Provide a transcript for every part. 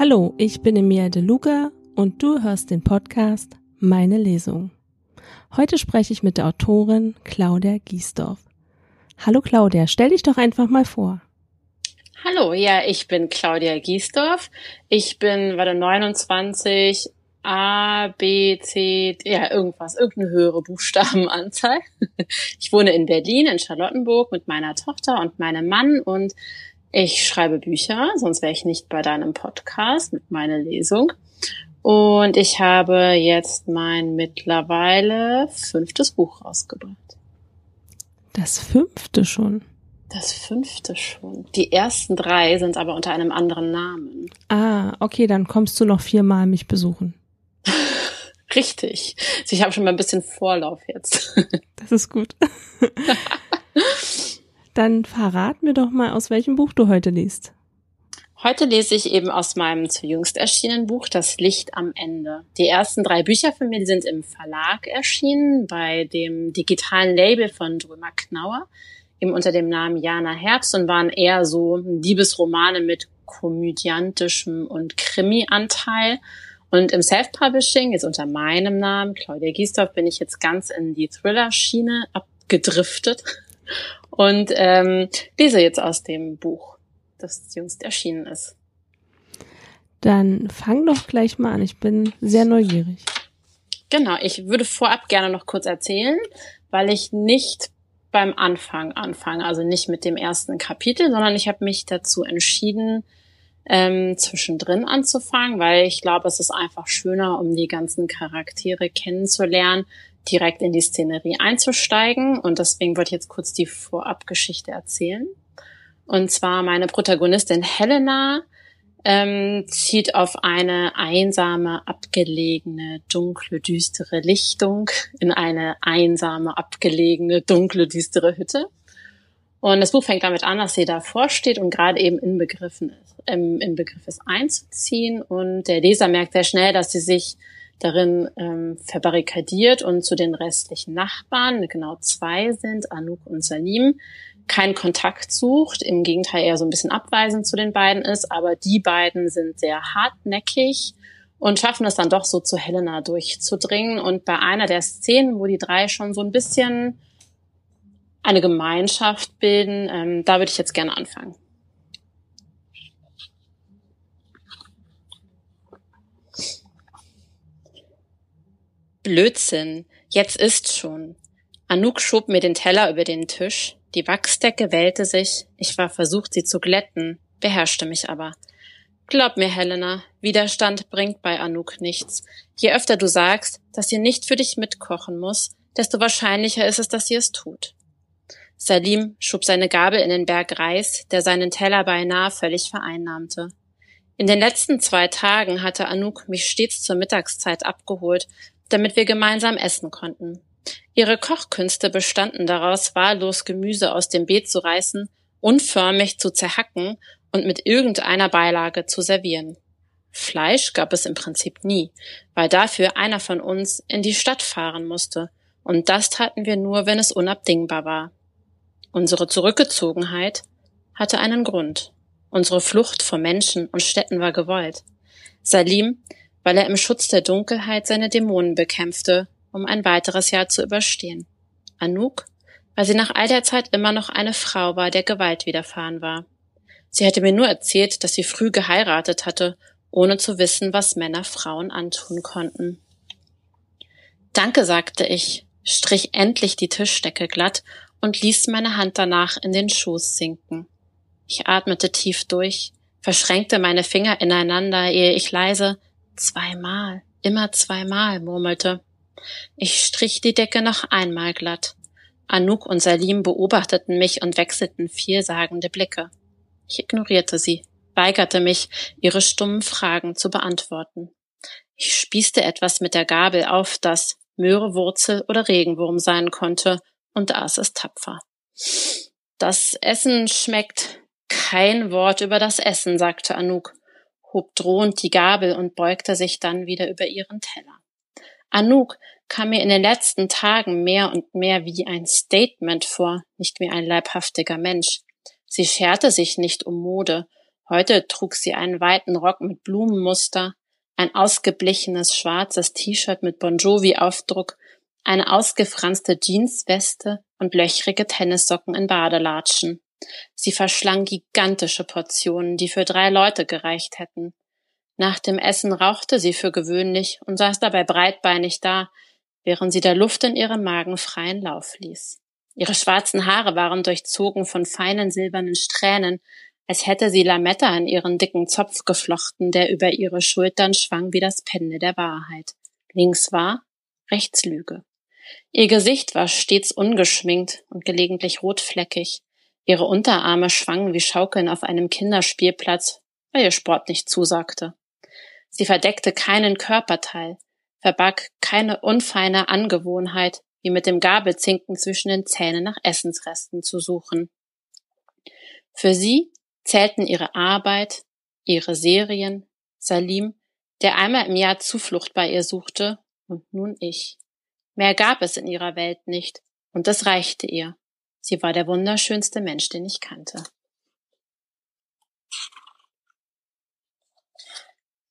Hallo, ich bin Emilia De Luca und du hörst den Podcast Meine Lesung. Heute spreche ich mit der Autorin Claudia Giesdorf. Hallo Claudia, stell dich doch einfach mal vor. Hallo, ja, ich bin Claudia Giesdorf. Ich bin, warte, 29, A, B, C, ja, irgendwas, irgendeine höhere Buchstabenanzahl. Ich wohne in Berlin, in Charlottenburg mit meiner Tochter und meinem Mann und ich schreibe Bücher, sonst wäre ich nicht bei deinem Podcast mit meiner Lesung. Und ich habe jetzt mein mittlerweile fünftes Buch rausgebracht. Das fünfte schon. Das fünfte schon. Die ersten drei sind aber unter einem anderen Namen. Ah, okay, dann kommst du noch viermal mich besuchen. Richtig. Also ich habe schon mal ein bisschen Vorlauf jetzt. Das ist gut. Dann verrat mir doch mal, aus welchem Buch du heute liest. Heute lese ich eben aus meinem zu jüngst erschienenen Buch Das Licht am Ende. Die ersten drei Bücher von mir sind im Verlag erschienen, bei dem digitalen Label von Drömer Knauer, eben unter dem Namen Jana Herbst und waren eher so Liebesromane mit komödiantischem und Krimi-Anteil. Und im Self-Publishing, jetzt unter meinem Namen, Claudia Giesdorf, bin ich jetzt ganz in die Thriller-Schiene abgedriftet und ähm, lese jetzt aus dem Buch, das jüngst erschienen ist. Dann fang doch gleich mal an. Ich bin sehr neugierig. Genau, ich würde vorab gerne noch kurz erzählen, weil ich nicht beim Anfang anfange, also nicht mit dem ersten Kapitel, sondern ich habe mich dazu entschieden, ähm, zwischendrin anzufangen, weil ich glaube, es ist einfach schöner, um die ganzen Charaktere kennenzulernen, direkt in die Szenerie einzusteigen. Und deswegen wollte ich jetzt kurz die Vorabgeschichte erzählen. Und zwar meine Protagonistin Helena ähm, zieht auf eine einsame, abgelegene, dunkle, düstere Lichtung in eine einsame, abgelegene, dunkle, düstere Hütte. Und das Buch fängt damit an, dass sie davor steht und gerade eben in Begriffen ist, ähm, im Begriff ist einzuziehen. Und der Leser merkt sehr schnell, dass sie sich darin ähm, verbarrikadiert und zu den restlichen Nachbarn, genau zwei sind, Anouk und Salim, keinen Kontakt sucht, im Gegenteil eher so ein bisschen abweisend zu den beiden ist, aber die beiden sind sehr hartnäckig und schaffen es dann doch so zu Helena durchzudringen. Und bei einer der Szenen, wo die drei schon so ein bisschen eine Gemeinschaft bilden, ähm, da würde ich jetzt gerne anfangen. Blödsinn. Jetzt ist schon. Anouk schob mir den Teller über den Tisch. Die Wachsdecke wellte sich. Ich war versucht, sie zu glätten, beherrschte mich aber. Glaub mir, Helena, Widerstand bringt bei Anouk nichts. Je öfter du sagst, dass sie nicht für dich mitkochen muss, desto wahrscheinlicher ist es, dass sie es tut. Salim schob seine Gabel in den Berg Reis, der seinen Teller beinahe völlig vereinnahmte. In den letzten zwei Tagen hatte Anouk mich stets zur Mittagszeit abgeholt damit wir gemeinsam essen konnten. Ihre Kochkünste bestanden daraus, wahllos Gemüse aus dem Beet zu reißen, unförmig zu zerhacken und mit irgendeiner Beilage zu servieren. Fleisch gab es im Prinzip nie, weil dafür einer von uns in die Stadt fahren musste, und das taten wir nur, wenn es unabdingbar war. Unsere Zurückgezogenheit hatte einen Grund. Unsere Flucht vor Menschen und Städten war gewollt. Salim weil er im Schutz der Dunkelheit seine Dämonen bekämpfte, um ein weiteres Jahr zu überstehen. Anouk, weil sie nach all der Zeit immer noch eine Frau war, der Gewalt widerfahren war. Sie hatte mir nur erzählt, dass sie früh geheiratet hatte, ohne zu wissen, was Männer Frauen antun konnten. Danke, sagte ich, strich endlich die Tischdecke glatt und ließ meine Hand danach in den Schoß sinken. Ich atmete tief durch, verschränkte meine Finger ineinander, ehe ich leise Zweimal, immer zweimal, murmelte. Ich strich die Decke noch einmal glatt. Anouk und Salim beobachteten mich und wechselten vielsagende Blicke. Ich ignorierte sie, weigerte mich, ihre stummen Fragen zu beantworten. Ich spießte etwas mit der Gabel auf, das Möhrewurzel oder Regenwurm sein konnte, und aß es tapfer. Das Essen schmeckt. Kein Wort über das Essen, sagte Anouk hob drohend die Gabel und beugte sich dann wieder über ihren Teller. Anouk kam mir in den letzten Tagen mehr und mehr wie ein Statement vor, nicht wie ein leibhaftiger Mensch. Sie scherte sich nicht um Mode. Heute trug sie einen weiten Rock mit Blumenmuster, ein ausgeblichenes schwarzes T-Shirt mit Bon Jovi-Aufdruck, eine ausgefranste Jeansweste und löchrige Tennissocken in Badelatschen. Sie verschlang gigantische Portionen, die für drei Leute gereicht hätten. Nach dem Essen rauchte sie für gewöhnlich und saß dabei breitbeinig da, während sie der Luft in ihrem Magen freien Lauf ließ. Ihre schwarzen Haare waren durchzogen von feinen silbernen Strähnen, als hätte sie Lametta in ihren dicken Zopf geflochten, der über ihre Schultern schwang wie das Pendel der Wahrheit. Links war, rechts Lüge. Ihr Gesicht war stets ungeschminkt und gelegentlich rotfleckig. Ihre Unterarme schwangen wie Schaukeln auf einem Kinderspielplatz, weil ihr Sport nicht zusagte. Sie verdeckte keinen Körperteil, verbarg keine unfeine Angewohnheit, wie mit dem Gabelzinken zwischen den Zähnen nach Essensresten zu suchen. Für sie zählten ihre Arbeit, ihre Serien, Salim, der einmal im Jahr Zuflucht bei ihr suchte, und nun ich. Mehr gab es in ihrer Welt nicht, und das reichte ihr. Sie war der wunderschönste Mensch, den ich kannte.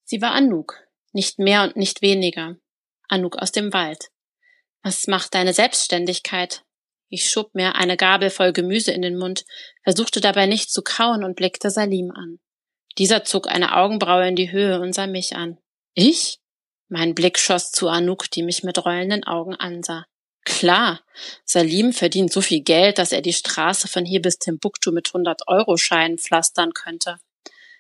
Sie war Anouk, nicht mehr und nicht weniger. Anouk aus dem Wald. Was macht deine Selbstständigkeit? Ich schob mir eine Gabel voll Gemüse in den Mund, versuchte dabei nicht zu kauen und blickte Salim an. Dieser zog eine Augenbraue in die Höhe und sah mich an. Ich? Mein Blick schoss zu Anouk, die mich mit rollenden Augen ansah. Klar, Salim verdient so viel Geld, dass er die Straße von hier bis Timbuktu mit 100-Euro-Scheinen pflastern könnte.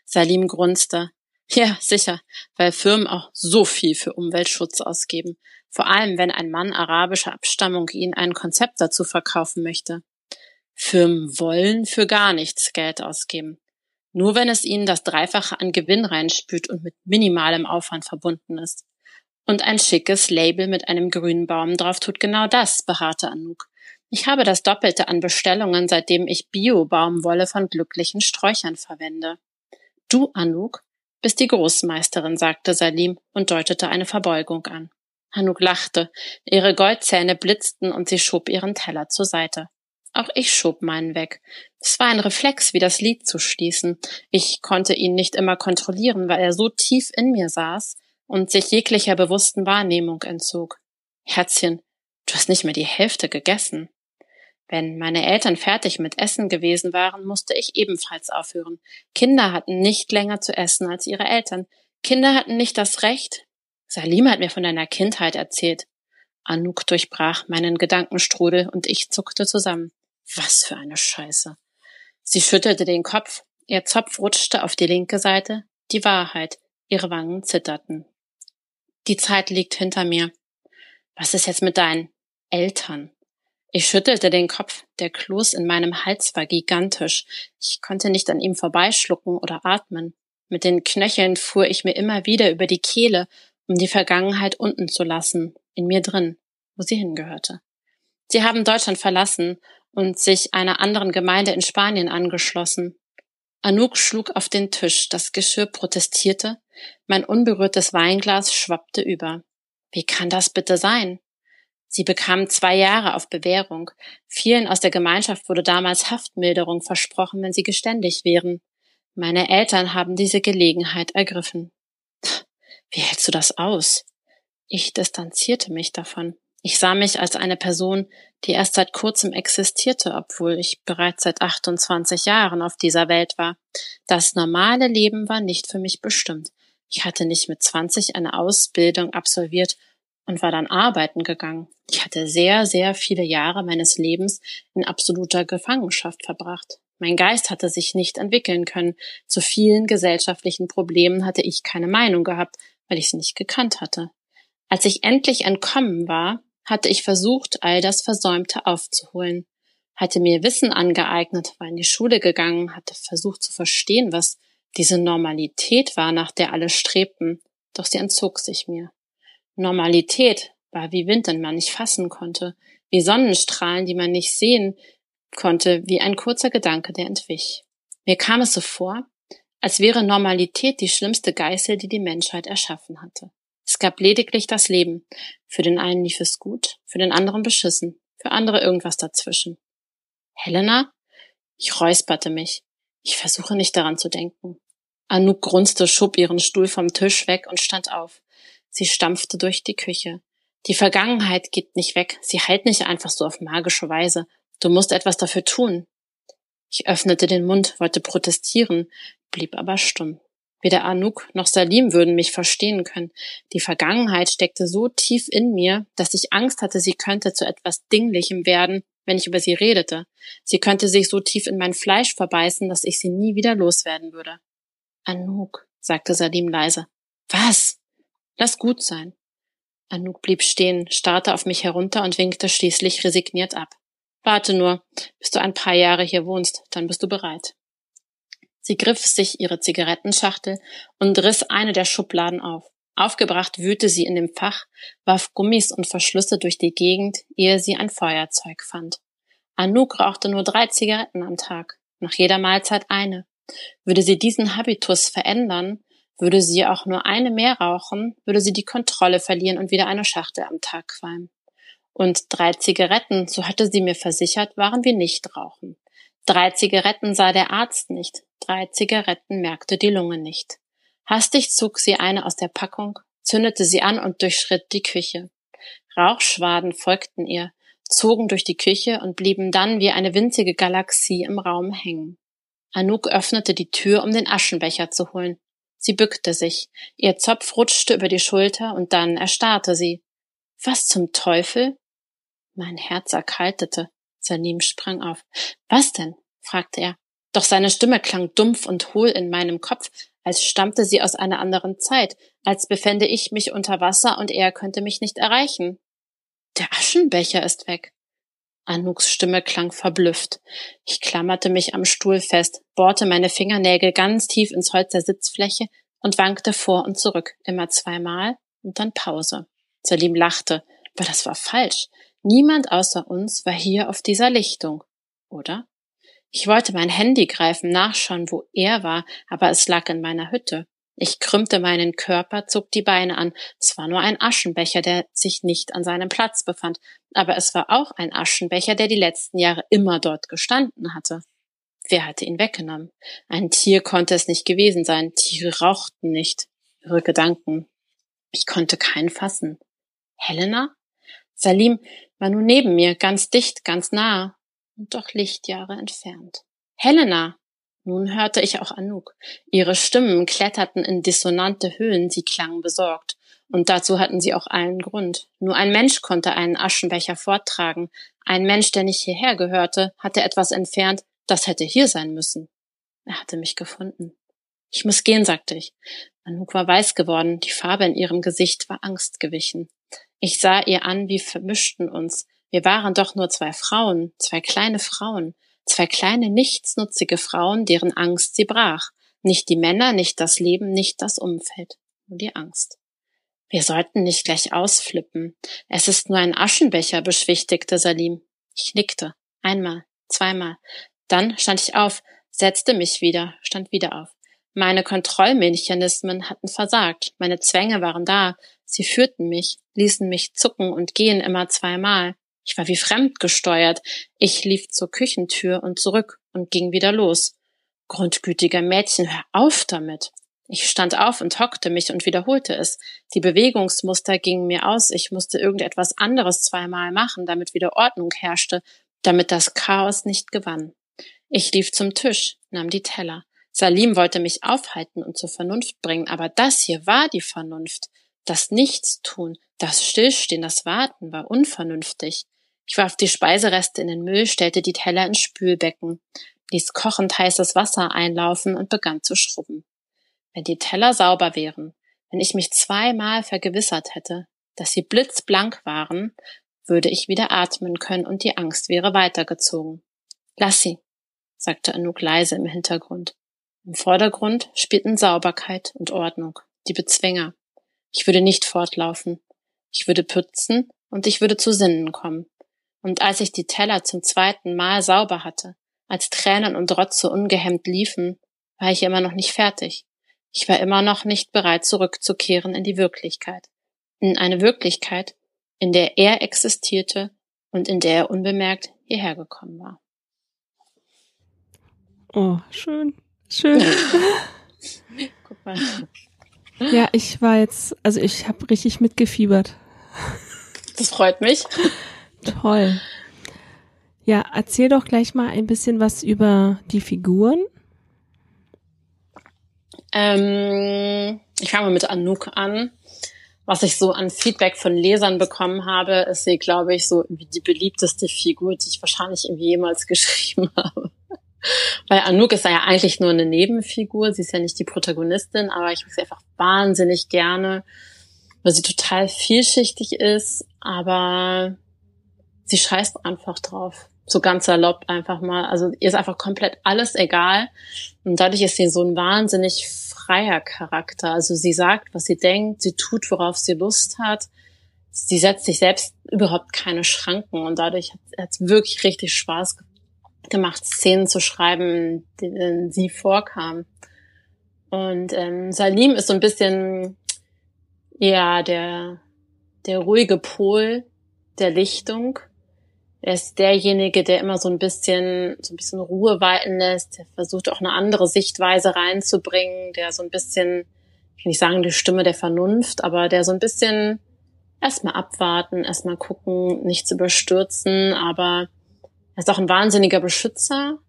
Salim grunzte. Ja, sicher, weil Firmen auch so viel für Umweltschutz ausgeben. Vor allem, wenn ein Mann arabischer Abstammung ihnen ein Konzept dazu verkaufen möchte. Firmen wollen für gar nichts Geld ausgeben. Nur wenn es ihnen das Dreifache an Gewinn reinspült und mit minimalem Aufwand verbunden ist. Und ein schickes Label mit einem grünen Baum drauf tut genau das, beharrte Anouk. Ich habe das Doppelte an Bestellungen, seitdem ich Bio-Baumwolle von glücklichen Sträuchern verwende. Du, Anouk, bist die Großmeisterin, sagte Salim und deutete eine Verbeugung an. Anouk lachte, ihre Goldzähne blitzten und sie schob ihren Teller zur Seite. Auch ich schob meinen weg. Es war ein Reflex, wie das Lied zu schließen. Ich konnte ihn nicht immer kontrollieren, weil er so tief in mir saß, und sich jeglicher bewussten Wahrnehmung entzog. Herzchen, du hast nicht mehr die Hälfte gegessen. Wenn meine Eltern fertig mit Essen gewesen waren, musste ich ebenfalls aufhören. Kinder hatten nicht länger zu essen als ihre Eltern. Kinder hatten nicht das Recht. Salim hat mir von deiner Kindheit erzählt. Anouk durchbrach meinen Gedankenstrudel und ich zuckte zusammen. Was für eine Scheiße. Sie schüttelte den Kopf, ihr Zopf rutschte auf die linke Seite, die Wahrheit, ihre Wangen zitterten. Die Zeit liegt hinter mir. Was ist jetzt mit deinen Eltern? Ich schüttelte den Kopf. Der Kloß in meinem Hals war gigantisch. Ich konnte nicht an ihm vorbeischlucken oder atmen. Mit den Knöcheln fuhr ich mir immer wieder über die Kehle, um die Vergangenheit unten zu lassen, in mir drin, wo sie hingehörte. Sie haben Deutschland verlassen und sich einer anderen Gemeinde in Spanien angeschlossen. Anouk schlug auf den Tisch, das Geschirr protestierte, mein unberührtes Weinglas schwappte über. Wie kann das bitte sein? Sie bekamen zwei Jahre auf Bewährung. Vielen aus der Gemeinschaft wurde damals Haftmilderung versprochen, wenn sie geständig wären. Meine Eltern haben diese Gelegenheit ergriffen. Wie hältst du das aus? Ich distanzierte mich davon. Ich sah mich als eine Person, die erst seit kurzem existierte, obwohl ich bereits seit 28 Jahren auf dieser Welt war. Das normale Leben war nicht für mich bestimmt. Ich hatte nicht mit 20 eine Ausbildung absolviert und war dann arbeiten gegangen. Ich hatte sehr, sehr viele Jahre meines Lebens in absoluter Gefangenschaft verbracht. Mein Geist hatte sich nicht entwickeln können. Zu vielen gesellschaftlichen Problemen hatte ich keine Meinung gehabt, weil ich sie nicht gekannt hatte. Als ich endlich entkommen war, hatte ich versucht, all das Versäumte aufzuholen, hatte mir Wissen angeeignet, war in die Schule gegangen, hatte versucht zu verstehen, was diese Normalität war, nach der alle strebten, doch sie entzog sich mir. Normalität war wie Wind, den man nicht fassen konnte, wie Sonnenstrahlen, die man nicht sehen konnte, wie ein kurzer Gedanke, der entwich. Mir kam es so vor, als wäre Normalität die schlimmste Geißel, die die Menschheit erschaffen hatte. Es gab lediglich das Leben. Für den einen lief es gut, für den anderen beschissen, für andere irgendwas dazwischen. Helena? Ich räusperte mich. Ich versuche nicht daran zu denken. Anouk grunzte, schob ihren Stuhl vom Tisch weg und stand auf. Sie stampfte durch die Küche. Die Vergangenheit geht nicht weg. Sie heilt nicht einfach so auf magische Weise. Du musst etwas dafür tun. Ich öffnete den Mund, wollte protestieren, blieb aber stumm. Weder Anouk noch Salim würden mich verstehen können. Die Vergangenheit steckte so tief in mir, dass ich Angst hatte, sie könnte zu etwas Dinglichem werden, wenn ich über sie redete. Sie könnte sich so tief in mein Fleisch verbeißen, dass ich sie nie wieder loswerden würde. Anouk, sagte Salim leise. Was? Lass gut sein. Anouk blieb stehen, starrte auf mich herunter und winkte schließlich resigniert ab. Warte nur, bis du ein paar Jahre hier wohnst, dann bist du bereit. Sie griff sich ihre Zigarettenschachtel und riss eine der Schubladen auf. Aufgebracht wühlte sie in dem Fach, warf Gummis und Verschlüsse durch die Gegend, ehe sie ein Feuerzeug fand. Anouk rauchte nur drei Zigaretten am Tag, nach jeder Mahlzeit eine. Würde sie diesen Habitus verändern, würde sie auch nur eine mehr rauchen, würde sie die Kontrolle verlieren und wieder eine Schachtel am Tag qualmen. Und drei Zigaretten, so hatte sie mir versichert, waren wir nicht rauchen. Drei Zigaretten sah der Arzt nicht, drei Zigaretten merkte die Lunge nicht. Hastig zog sie eine aus der Packung, zündete sie an und durchschritt die Küche. Rauchschwaden folgten ihr, zogen durch die Küche und blieben dann wie eine winzige Galaxie im Raum hängen. Anouk öffnete die Tür, um den Aschenbecher zu holen. Sie bückte sich, ihr Zopf rutschte über die Schulter und dann erstarrte sie. Was zum Teufel? Mein Herz erkaltete. Salim sprang auf. Was denn? fragte er. Doch seine Stimme klang dumpf und hohl in meinem Kopf, als stammte sie aus einer anderen Zeit, als befände ich mich unter Wasser und er könnte mich nicht erreichen. Der Aschenbecher ist weg. Anuks Stimme klang verblüfft. Ich klammerte mich am Stuhl fest, bohrte meine Fingernägel ganz tief ins Holz der Sitzfläche und wankte vor und zurück, immer zweimal und dann Pause. Salim lachte, aber das war falsch. Niemand außer uns war hier auf dieser Lichtung, oder? Ich wollte mein Handy greifen, nachschauen, wo er war, aber es lag in meiner Hütte. Ich krümmte meinen Körper, zog die Beine an. Es war nur ein Aschenbecher, der sich nicht an seinem Platz befand, aber es war auch ein Aschenbecher, der die letzten Jahre immer dort gestanden hatte. Wer hatte ihn weggenommen? Ein Tier konnte es nicht gewesen sein. Tiere rauchten nicht. Ihre Gedanken. Ich konnte keinen fassen. Helena? Salim war nun neben mir, ganz dicht, ganz nah und doch Lichtjahre entfernt. Helena! Nun hörte ich auch Anouk. Ihre Stimmen kletterten in dissonante Höhen, sie klangen besorgt. Und dazu hatten sie auch allen Grund. Nur ein Mensch konnte einen Aschenbecher forttragen. Ein Mensch, der nicht hierher gehörte, hatte etwas entfernt, das hätte hier sein müssen. Er hatte mich gefunden. Ich muss gehen, sagte ich. Anouk war weiß geworden, die Farbe in ihrem Gesicht war Angst gewichen. Ich sah ihr an, wie vermischten uns. Wir waren doch nur zwei Frauen, zwei kleine Frauen, zwei kleine nichtsnutzige Frauen, deren Angst sie brach. Nicht die Männer, nicht das Leben, nicht das Umfeld, nur die Angst. Wir sollten nicht gleich ausflippen. Es ist nur ein Aschenbecher, beschwichtigte Salim. Ich nickte. Einmal, zweimal. Dann stand ich auf, setzte mich wieder, stand wieder auf. Meine Kontrollmechanismen hatten versagt. Meine Zwänge waren da. Sie führten mich, ließen mich zucken und gehen immer zweimal. Ich war wie fremdgesteuert. Ich lief zur Küchentür und zurück und ging wieder los. Grundgütiger Mädchen, hör auf damit. Ich stand auf und hockte mich und wiederholte es. Die Bewegungsmuster gingen mir aus. Ich musste irgendetwas anderes zweimal machen, damit wieder Ordnung herrschte, damit das Chaos nicht gewann. Ich lief zum Tisch, nahm die Teller. Salim wollte mich aufhalten und zur Vernunft bringen, aber das hier war die Vernunft. Das Nichtstun, das Stillstehen, das Warten war unvernünftig. Ich warf die Speisereste in den Müll, stellte die Teller ins Spülbecken, ließ kochend heißes Wasser einlaufen und begann zu schrubben. Wenn die Teller sauber wären, wenn ich mich zweimal vergewissert hätte, dass sie blitzblank waren, würde ich wieder atmen können und die Angst wäre weitergezogen. Lass sie, sagte Anouk leise im Hintergrund. Im Vordergrund spielten Sauberkeit und Ordnung, die Bezwinger. Ich würde nicht fortlaufen. Ich würde putzen und ich würde zu Sinnen kommen. Und als ich die Teller zum zweiten Mal sauber hatte, als Tränen und Rotze ungehemmt liefen, war ich immer noch nicht fertig. Ich war immer noch nicht bereit, zurückzukehren in die Wirklichkeit. In eine Wirklichkeit, in der er existierte und in der er unbemerkt hierher gekommen war. Oh, schön. Schön. Fall. Ja, ich war jetzt, also ich habe richtig mitgefiebert. Das freut mich. Toll. Ja, erzähl doch gleich mal ein bisschen was über die Figuren. Ähm, ich fange mal mit Anouk an. Was ich so an Feedback von Lesern bekommen habe, ist sie, glaube ich, so die beliebteste Figur, die ich wahrscheinlich irgendwie jemals geschrieben habe. Weil Anouk ist ja eigentlich nur eine Nebenfigur, sie ist ja nicht die Protagonistin, aber ich mag sie einfach wahnsinnig gerne, weil sie total vielschichtig ist, aber sie scheißt einfach drauf. So ganz salopp einfach mal. Also ihr ist einfach komplett alles egal. Und dadurch ist sie so ein wahnsinnig freier Charakter. Also sie sagt, was sie denkt, sie tut, worauf sie Lust hat. Sie setzt sich selbst überhaupt keine Schranken und dadurch hat es wirklich richtig Spaß gemacht, Szenen zu schreiben, denen sie vorkam. Und ähm, Salim ist so ein bisschen ja der der ruhige Pol der Lichtung. Er ist derjenige, der immer so ein bisschen so ein bisschen Ruhe walten lässt. Der versucht auch eine andere Sichtweise reinzubringen, der so ein bisschen, ich will nicht sagen die Stimme der Vernunft, aber der so ein bisschen erstmal abwarten, erstmal gucken, nichts überstürzen, aber er ist auch ein wahnsinniger Beschützer,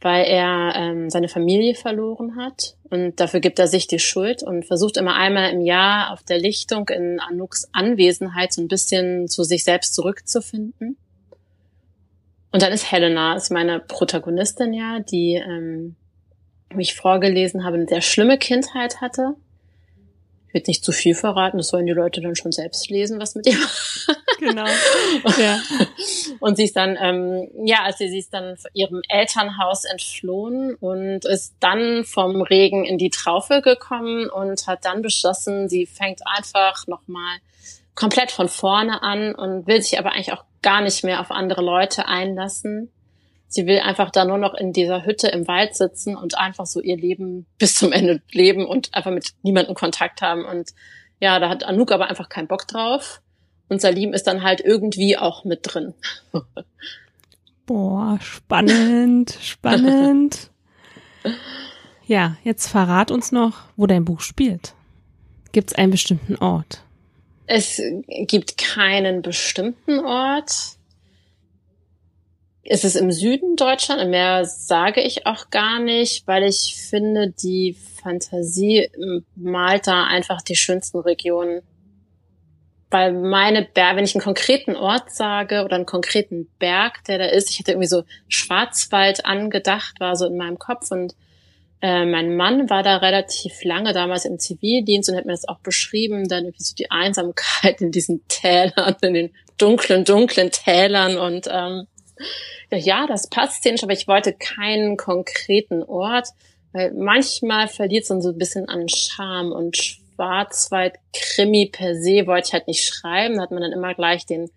weil er ähm, seine Familie verloren hat und dafür gibt er sich die Schuld und versucht immer einmal im Jahr auf der Lichtung in Anuks Anwesenheit so ein bisschen zu sich selbst zurückzufinden. Und dann ist Helena, ist meine Protagonistin ja, die, ähm, wie ich vorgelesen habe, eine sehr schlimme Kindheit hatte ich will nicht zu viel verraten, das sollen die Leute dann schon selbst lesen, was mit ihr Genau. ja. Und sie ist dann, ähm, ja, also sie ist dann ihrem Elternhaus entflohen und ist dann vom Regen in die Traufe gekommen und hat dann beschlossen, sie fängt einfach nochmal komplett von vorne an und will sich aber eigentlich auch gar nicht mehr auf andere Leute einlassen Sie will einfach da nur noch in dieser Hütte im Wald sitzen und einfach so ihr Leben bis zum Ende leben und einfach mit niemandem Kontakt haben. Und ja, da hat Anouk aber einfach keinen Bock drauf. Und Salim ist dann halt irgendwie auch mit drin. Boah, spannend, spannend. Ja, jetzt verrat uns noch, wo dein Buch spielt. Gibt es einen bestimmten Ort? Es gibt keinen bestimmten Ort ist es im Süden Deutschland? Mehr sage ich auch gar nicht, weil ich finde, die Fantasie malt da einfach die schönsten Regionen. Weil meine Berge, wenn ich einen konkreten Ort sage oder einen konkreten Berg, der da ist, ich hätte irgendwie so Schwarzwald angedacht, war so in meinem Kopf und äh, mein Mann war da relativ lange damals im Zivildienst und hat mir das auch beschrieben, dann irgendwie so die Einsamkeit in diesen Tälern, in den dunklen, dunklen Tälern und ähm, ja, das passt szenisch, aber ich wollte keinen konkreten Ort, weil manchmal verliert es dann so ein bisschen an Charme und Schwarzwald-Krimi per se wollte ich halt nicht schreiben, da hat man dann immer gleich den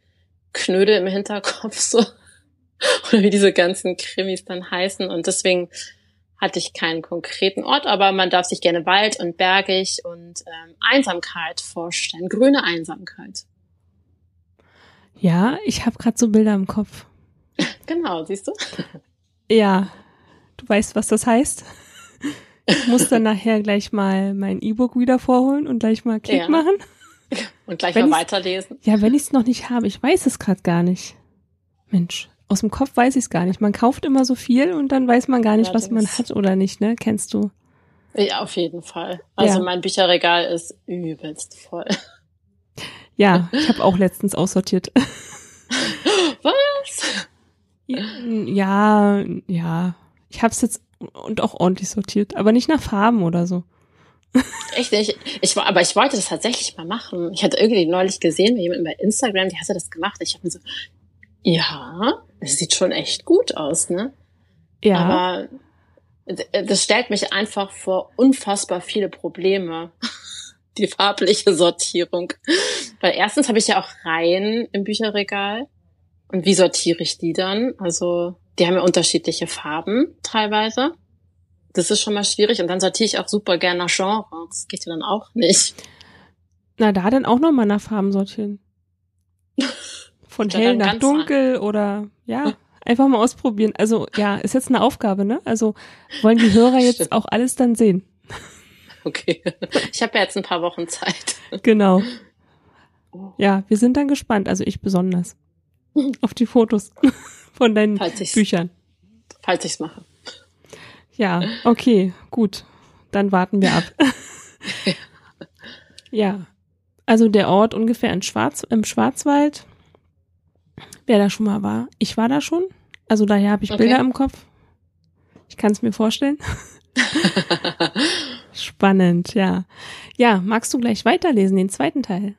Knödel im Hinterkopf so oder wie diese ganzen Krimis dann heißen. Und deswegen hatte ich keinen konkreten Ort, aber man darf sich gerne Wald und bergig und ähm, Einsamkeit vorstellen, grüne Einsamkeit. Ja, ich habe gerade so Bilder im Kopf. Genau, siehst du? Ja, du weißt, was das heißt. Ich muss dann nachher gleich mal mein E-Book wieder vorholen und gleich mal Klick ja. machen. Und gleich wenn mal weiterlesen. Ja, wenn ich es noch nicht habe, ich weiß es gerade gar nicht. Mensch, aus dem Kopf weiß ich es gar nicht. Man kauft immer so viel und dann weiß man gar nicht, Allerdings. was man hat oder nicht, ne? Kennst du? Ja, auf jeden Fall. Also ja. mein Bücherregal ist übelst voll. Ja, ich habe auch letztens aussortiert. Was? Ja, ja. Ich habe es jetzt und auch ordentlich sortiert, aber nicht nach Farben oder so. Echt nicht? Ich, aber ich wollte das tatsächlich mal machen. Ich hatte irgendwie neulich gesehen, jemand bei Instagram, die hatte das gemacht. Ich habe mir so, ja, es sieht schon echt gut aus, ne? Ja. Aber das stellt mich einfach vor unfassbar viele Probleme. Die farbliche Sortierung. Weil erstens habe ich ja auch Reihen im Bücherregal. Und wie sortiere ich die dann? Also, die haben ja unterschiedliche Farben teilweise. Das ist schon mal schwierig. Und dann sortiere ich auch super gerne nach Genre. Das geht ja dann auch nicht. Na, da dann auch nochmal nach Farben sortieren. Von hell nach dunkel an. oder ja, einfach mal ausprobieren. Also ja, ist jetzt eine Aufgabe, ne? Also wollen die Hörer jetzt auch alles dann sehen. Okay. Ich habe ja jetzt ein paar Wochen Zeit. Genau. Ja, wir sind dann gespannt, also ich besonders, auf die Fotos von deinen falls Büchern. Falls ich's mache. Ja, okay, gut. Dann warten wir ab. ja. Also der Ort ungefähr in Schwarz, im Schwarzwald. Wer da schon mal war. Ich war da schon. Also daher habe ich okay. Bilder im Kopf. Ich kann es mir vorstellen. Spannend, ja. Ja, magst du gleich weiterlesen, den zweiten Teil?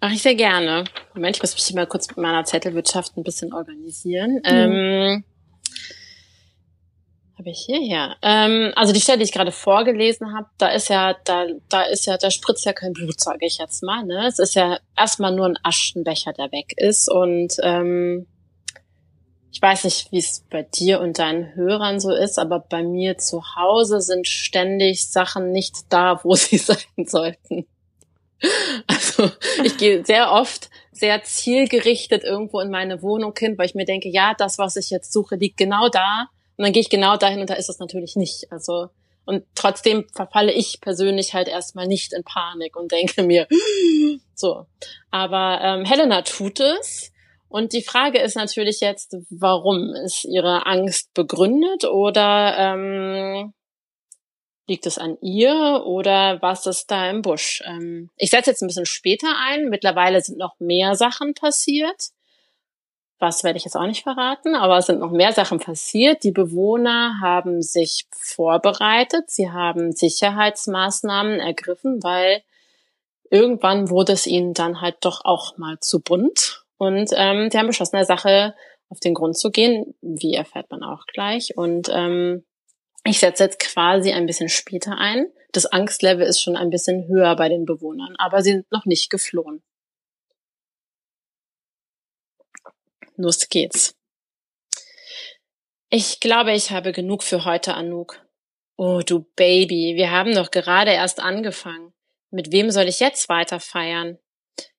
Mach ich sehr gerne. Moment, ich muss mich mal kurz mit meiner Zettelwirtschaft ein bisschen organisieren. Mhm. Ähm, habe ich hierher. Ähm, also die Stelle, die ich gerade vorgelesen habe, da ist ja, da, da ist ja, da spritzt ja kein Blut, sage ich jetzt mal. Ne? Es ist ja erstmal nur ein Aschenbecher, der weg ist. Und ähm, ich weiß nicht, wie es bei dir und deinen Hörern so ist, aber bei mir zu Hause sind ständig Sachen nicht da, wo sie sein sollten. Also ich gehe sehr oft sehr zielgerichtet irgendwo in meine Wohnung hin, weil ich mir denke, ja, das, was ich jetzt suche, liegt genau da. Und dann gehe ich genau dahin und da ist es natürlich nicht. Also und trotzdem verfalle ich persönlich halt erstmal nicht in Panik und denke mir, so. Aber ähm, Helena tut es und die Frage ist natürlich jetzt, warum ist ihre Angst begründet oder ähm, liegt es an ihr oder was ist da im Busch? Ähm, ich setze jetzt ein bisschen später ein. Mittlerweile sind noch mehr Sachen passiert. Was werde ich jetzt auch nicht verraten, aber es sind noch mehr Sachen passiert. Die Bewohner haben sich vorbereitet. Sie haben Sicherheitsmaßnahmen ergriffen, weil irgendwann wurde es ihnen dann halt doch auch mal zu bunt. Und ähm, die haben beschlossen, der Sache auf den Grund zu gehen. Wie erfährt man auch gleich. Und ähm, ich setze jetzt quasi ein bisschen später ein. Das Angstlevel ist schon ein bisschen höher bei den Bewohnern, aber sie sind noch nicht geflohen. Los geht's. Ich glaube, ich habe genug für heute, Anouk. Oh, du Baby, wir haben doch gerade erst angefangen. Mit wem soll ich jetzt weiter feiern?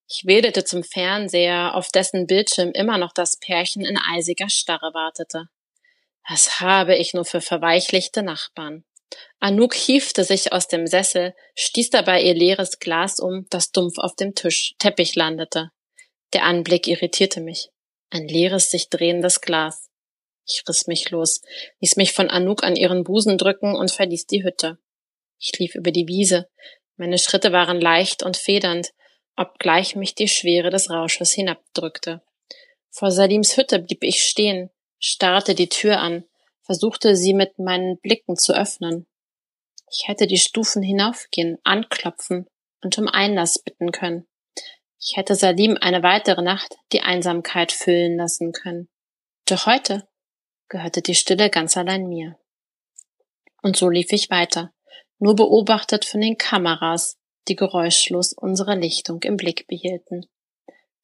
Ich wedelte zum Fernseher, auf dessen Bildschirm immer noch das Pärchen in eisiger Starre wartete. Was habe ich nur für verweichlichte Nachbarn? Anouk hiefte sich aus dem Sessel, stieß dabei ihr leeres Glas um, das dumpf auf dem Tisch, Teppich landete. Der Anblick irritierte mich. Ein leeres, sich drehendes Glas. Ich riss mich los, ließ mich von Anouk an ihren Busen drücken und verließ die Hütte. Ich lief über die Wiese. Meine Schritte waren leicht und federnd, obgleich mich die Schwere des Rausches hinabdrückte. Vor Salims Hütte blieb ich stehen, starrte die Tür an, versuchte sie mit meinen Blicken zu öffnen. Ich hätte die Stufen hinaufgehen, anklopfen und um Einlass bitten können. Ich hätte Salim eine weitere Nacht die Einsamkeit füllen lassen können. Doch heute gehörte die Stille ganz allein mir. Und so lief ich weiter, nur beobachtet von den Kameras, die geräuschlos unsere Lichtung im Blick behielten.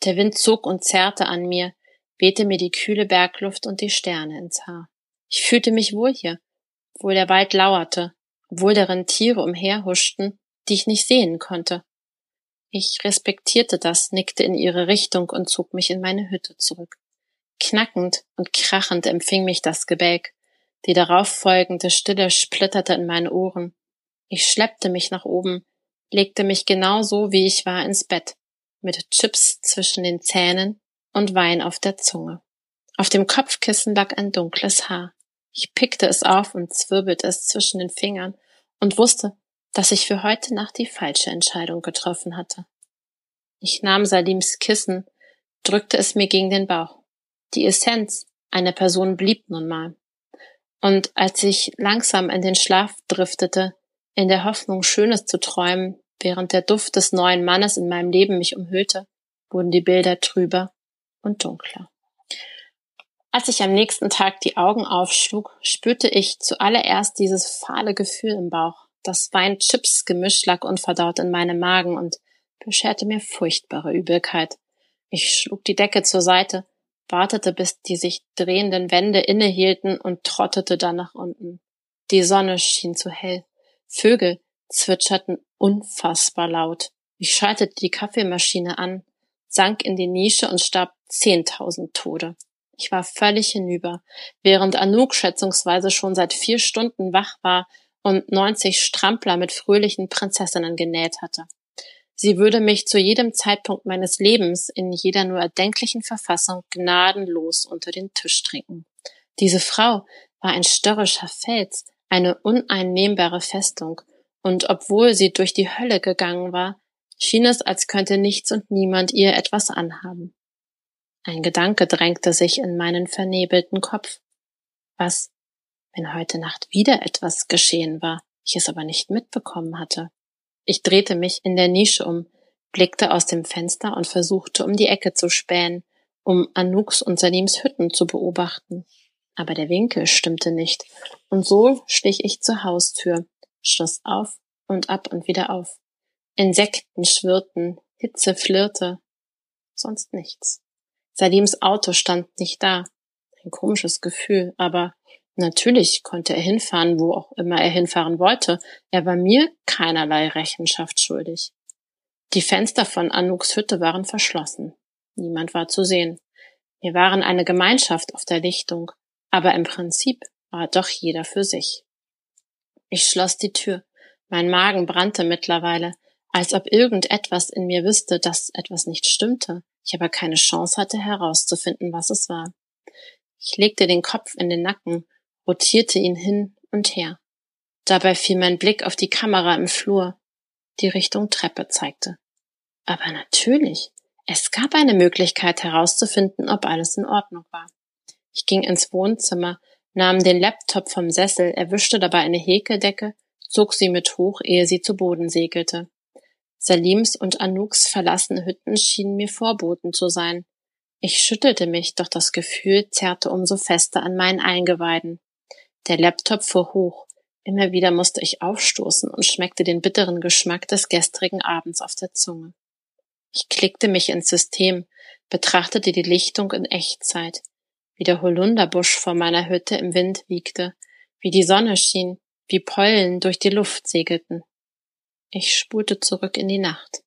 Der Wind zog und zerrte an mir, wehte mir die kühle Bergluft und die Sterne ins Haar. Ich fühlte mich wohl hier, obwohl der Wald lauerte, obwohl darin Tiere umherhuschten, die ich nicht sehen konnte. Ich respektierte das, nickte in ihre Richtung und zog mich in meine Hütte zurück. Knackend und krachend empfing mich das Gebälk. Die darauf folgende Stille splitterte in meine Ohren. Ich schleppte mich nach oben, legte mich genau so, wie ich war, ins Bett, mit Chips zwischen den Zähnen und Wein auf der Zunge. Auf dem Kopfkissen lag ein dunkles Haar. Ich pickte es auf und zwirbelte es zwischen den Fingern und wusste, dass ich für heute Nacht die falsche Entscheidung getroffen hatte. Ich nahm Salims Kissen, drückte es mir gegen den Bauch. Die Essenz einer Person blieb nun mal. Und als ich langsam in den Schlaf driftete, in der Hoffnung, Schönes zu träumen, während der Duft des neuen Mannes in meinem Leben mich umhüllte, wurden die Bilder trüber und dunkler. Als ich am nächsten Tag die Augen aufschlug, spürte ich zuallererst dieses fahle Gefühl im Bauch. Das Wein-Chips-Gemisch lag unverdaut in meinem Magen und bescherte mir furchtbare Übelkeit. Ich schlug die Decke zur Seite, wartete, bis die sich drehenden Wände innehielten und trottete dann nach unten. Die Sonne schien zu hell. Vögel zwitscherten unfassbar laut. Ich schaltete die Kaffeemaschine an, sank in die Nische und starb zehntausend Tode. Ich war völlig hinüber, während Anouk schätzungsweise schon seit vier Stunden wach war und 90 Strampler mit fröhlichen Prinzessinnen genäht hatte. Sie würde mich zu jedem Zeitpunkt meines Lebens in jeder nur erdenklichen Verfassung gnadenlos unter den Tisch trinken. Diese Frau war ein störrischer Fels, eine uneinnehmbare Festung, und obwohl sie durch die Hölle gegangen war, schien es, als könnte nichts und niemand ihr etwas anhaben. Ein Gedanke drängte sich in meinen vernebelten Kopf. Was, wenn heute Nacht wieder etwas geschehen war, ich es aber nicht mitbekommen hatte? Ich drehte mich in der Nische um, blickte aus dem Fenster und versuchte um die Ecke zu spähen, um Anuks und Salims Hütten zu beobachten. Aber der Winkel stimmte nicht, und so schlich ich zur Haustür, schloss auf und ab und wieder auf. Insekten schwirrten, Hitze flirrte, sonst nichts. Salims Auto stand nicht da. Ein komisches Gefühl, aber natürlich konnte er hinfahren, wo auch immer er hinfahren wollte. Er war mir keinerlei Rechenschaft schuldig. Die Fenster von Anuks Hütte waren verschlossen. Niemand war zu sehen. Wir waren eine Gemeinschaft auf der Lichtung, aber im Prinzip war doch jeder für sich. Ich schloss die Tür. Mein Magen brannte mittlerweile, als ob irgendetwas in mir wüsste, dass etwas nicht stimmte ich aber keine Chance hatte herauszufinden, was es war. Ich legte den Kopf in den Nacken, rotierte ihn hin und her. Dabei fiel mein Blick auf die Kamera im Flur, die Richtung Treppe zeigte. Aber natürlich, es gab eine Möglichkeit herauszufinden, ob alles in Ordnung war. Ich ging ins Wohnzimmer, nahm den Laptop vom Sessel, erwischte dabei eine Häkeldecke, zog sie mit hoch, ehe sie zu Boden segelte. Salims und Anuks verlassene Hütten schienen mir Vorboten zu sein. Ich schüttelte mich, doch das Gefühl zerrte umso fester an meinen Eingeweiden. Der Laptop fuhr hoch. Immer wieder musste ich aufstoßen und schmeckte den bitteren Geschmack des gestrigen Abends auf der Zunge. Ich klickte mich ins System, betrachtete die Lichtung in Echtzeit, wie der Holunderbusch vor meiner Hütte im Wind wiegte, wie die Sonne schien, wie Pollen durch die Luft segelten. Ich spulte zurück in die Nacht.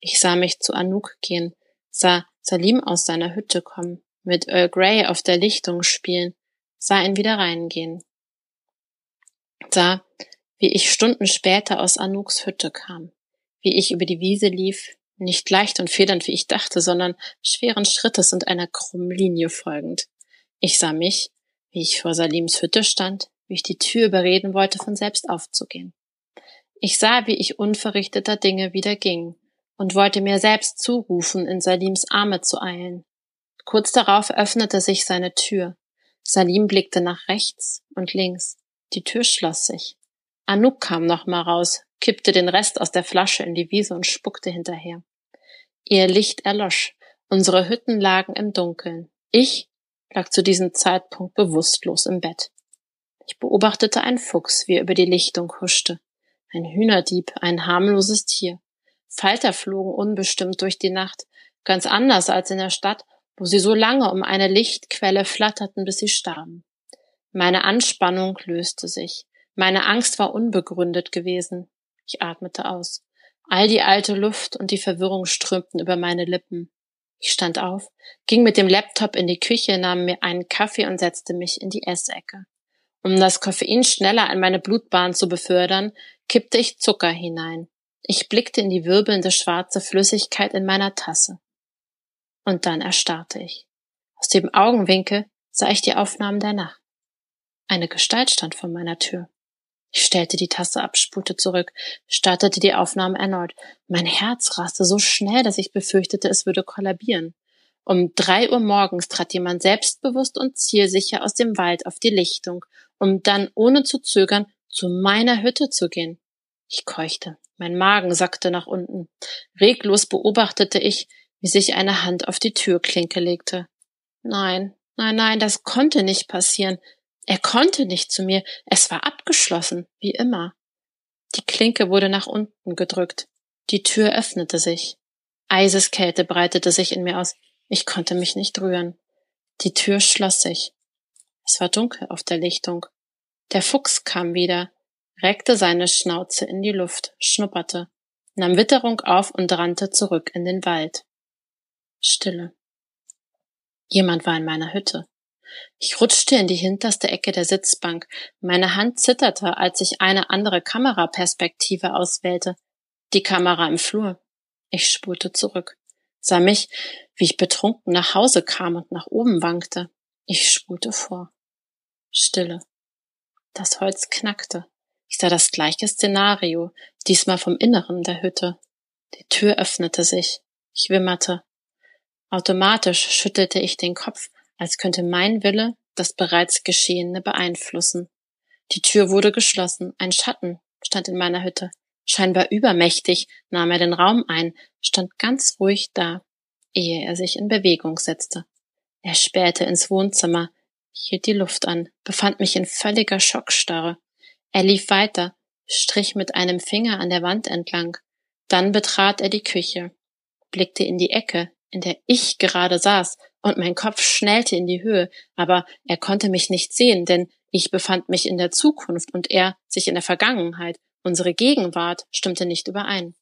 Ich sah mich zu Anouk gehen, sah Salim aus seiner Hütte kommen, mit Earl Grey auf der Lichtung spielen, sah ihn wieder reingehen. Sah, wie ich Stunden später aus Anouks Hütte kam, wie ich über die Wiese lief, nicht leicht und federnd, wie ich dachte, sondern schweren Schrittes und einer krummen Linie folgend. Ich sah mich, wie ich vor Salims Hütte stand, wie ich die Tür überreden wollte, von selbst aufzugehen. Ich sah, wie ich unverrichteter Dinge wieder ging und wollte mir selbst zurufen, in Salims Arme zu eilen. Kurz darauf öffnete sich seine Tür. Salim blickte nach rechts und links. Die Tür schloss sich. Anouk kam noch mal raus, kippte den Rest aus der Flasche in die Wiese und spuckte hinterher. Ihr Licht erlosch. Unsere Hütten lagen im Dunkeln. Ich lag zu diesem Zeitpunkt bewusstlos im Bett. Ich beobachtete einen Fuchs, wie er über die Lichtung huschte. Ein Hühnerdieb, ein harmloses Tier. Falter flogen unbestimmt durch die Nacht, ganz anders als in der Stadt, wo sie so lange um eine Lichtquelle flatterten, bis sie starben. Meine Anspannung löste sich. Meine Angst war unbegründet gewesen. Ich atmete aus. All die alte Luft und die Verwirrung strömten über meine Lippen. Ich stand auf, ging mit dem Laptop in die Küche, nahm mir einen Kaffee und setzte mich in die Essecke. Um das Koffein schneller an meine Blutbahn zu befördern, kippte ich Zucker hinein. Ich blickte in die wirbelnde schwarze Flüssigkeit in meiner Tasse. Und dann erstarrte ich. Aus dem Augenwinkel sah ich die Aufnahmen der Nacht. Eine Gestalt stand vor meiner Tür. Ich stellte die Tasse ab, spulte zurück, startete die Aufnahme erneut. Mein Herz raste so schnell, dass ich befürchtete, es würde kollabieren. Um drei Uhr morgens trat jemand selbstbewusst und zielsicher aus dem Wald auf die Lichtung, um dann ohne zu zögern zu meiner Hütte zu gehen. Ich keuchte, mein Magen sackte nach unten. Reglos beobachtete ich, wie sich eine Hand auf die Türklinke legte. Nein, nein, nein, das konnte nicht passieren. Er konnte nicht zu mir. Es war abgeschlossen, wie immer. Die Klinke wurde nach unten gedrückt. Die Tür öffnete sich. Eiseskälte breitete sich in mir aus. Ich konnte mich nicht rühren. Die Tür schloss sich. Es war dunkel auf der Lichtung. Der Fuchs kam wieder, reckte seine Schnauze in die Luft, schnupperte, nahm Witterung auf und rannte zurück in den Wald. Stille. Jemand war in meiner Hütte. Ich rutschte in die hinterste Ecke der Sitzbank. Meine Hand zitterte, als ich eine andere Kameraperspektive auswählte. Die Kamera im Flur. Ich spulte zurück, sah mich, wie ich betrunken nach Hause kam und nach oben wankte. Ich spulte vor. Stille. Das Holz knackte. Ich sah das gleiche Szenario, diesmal vom Inneren der Hütte. Die Tür öffnete sich. Ich wimmerte. Automatisch schüttelte ich den Kopf, als könnte mein Wille das bereits Geschehene beeinflussen. Die Tür wurde geschlossen, ein Schatten stand in meiner Hütte. Scheinbar übermächtig nahm er den Raum ein, stand ganz ruhig da, ehe er sich in Bewegung setzte. Er spähte ins Wohnzimmer, hielt die Luft an, befand mich in völliger Schockstarre. Er lief weiter, strich mit einem Finger an der Wand entlang. Dann betrat er die Küche, blickte in die Ecke, in der ich gerade saß, und mein Kopf schnellte in die Höhe, aber er konnte mich nicht sehen, denn ich befand mich in der Zukunft und er sich in der Vergangenheit. Unsere Gegenwart stimmte nicht überein.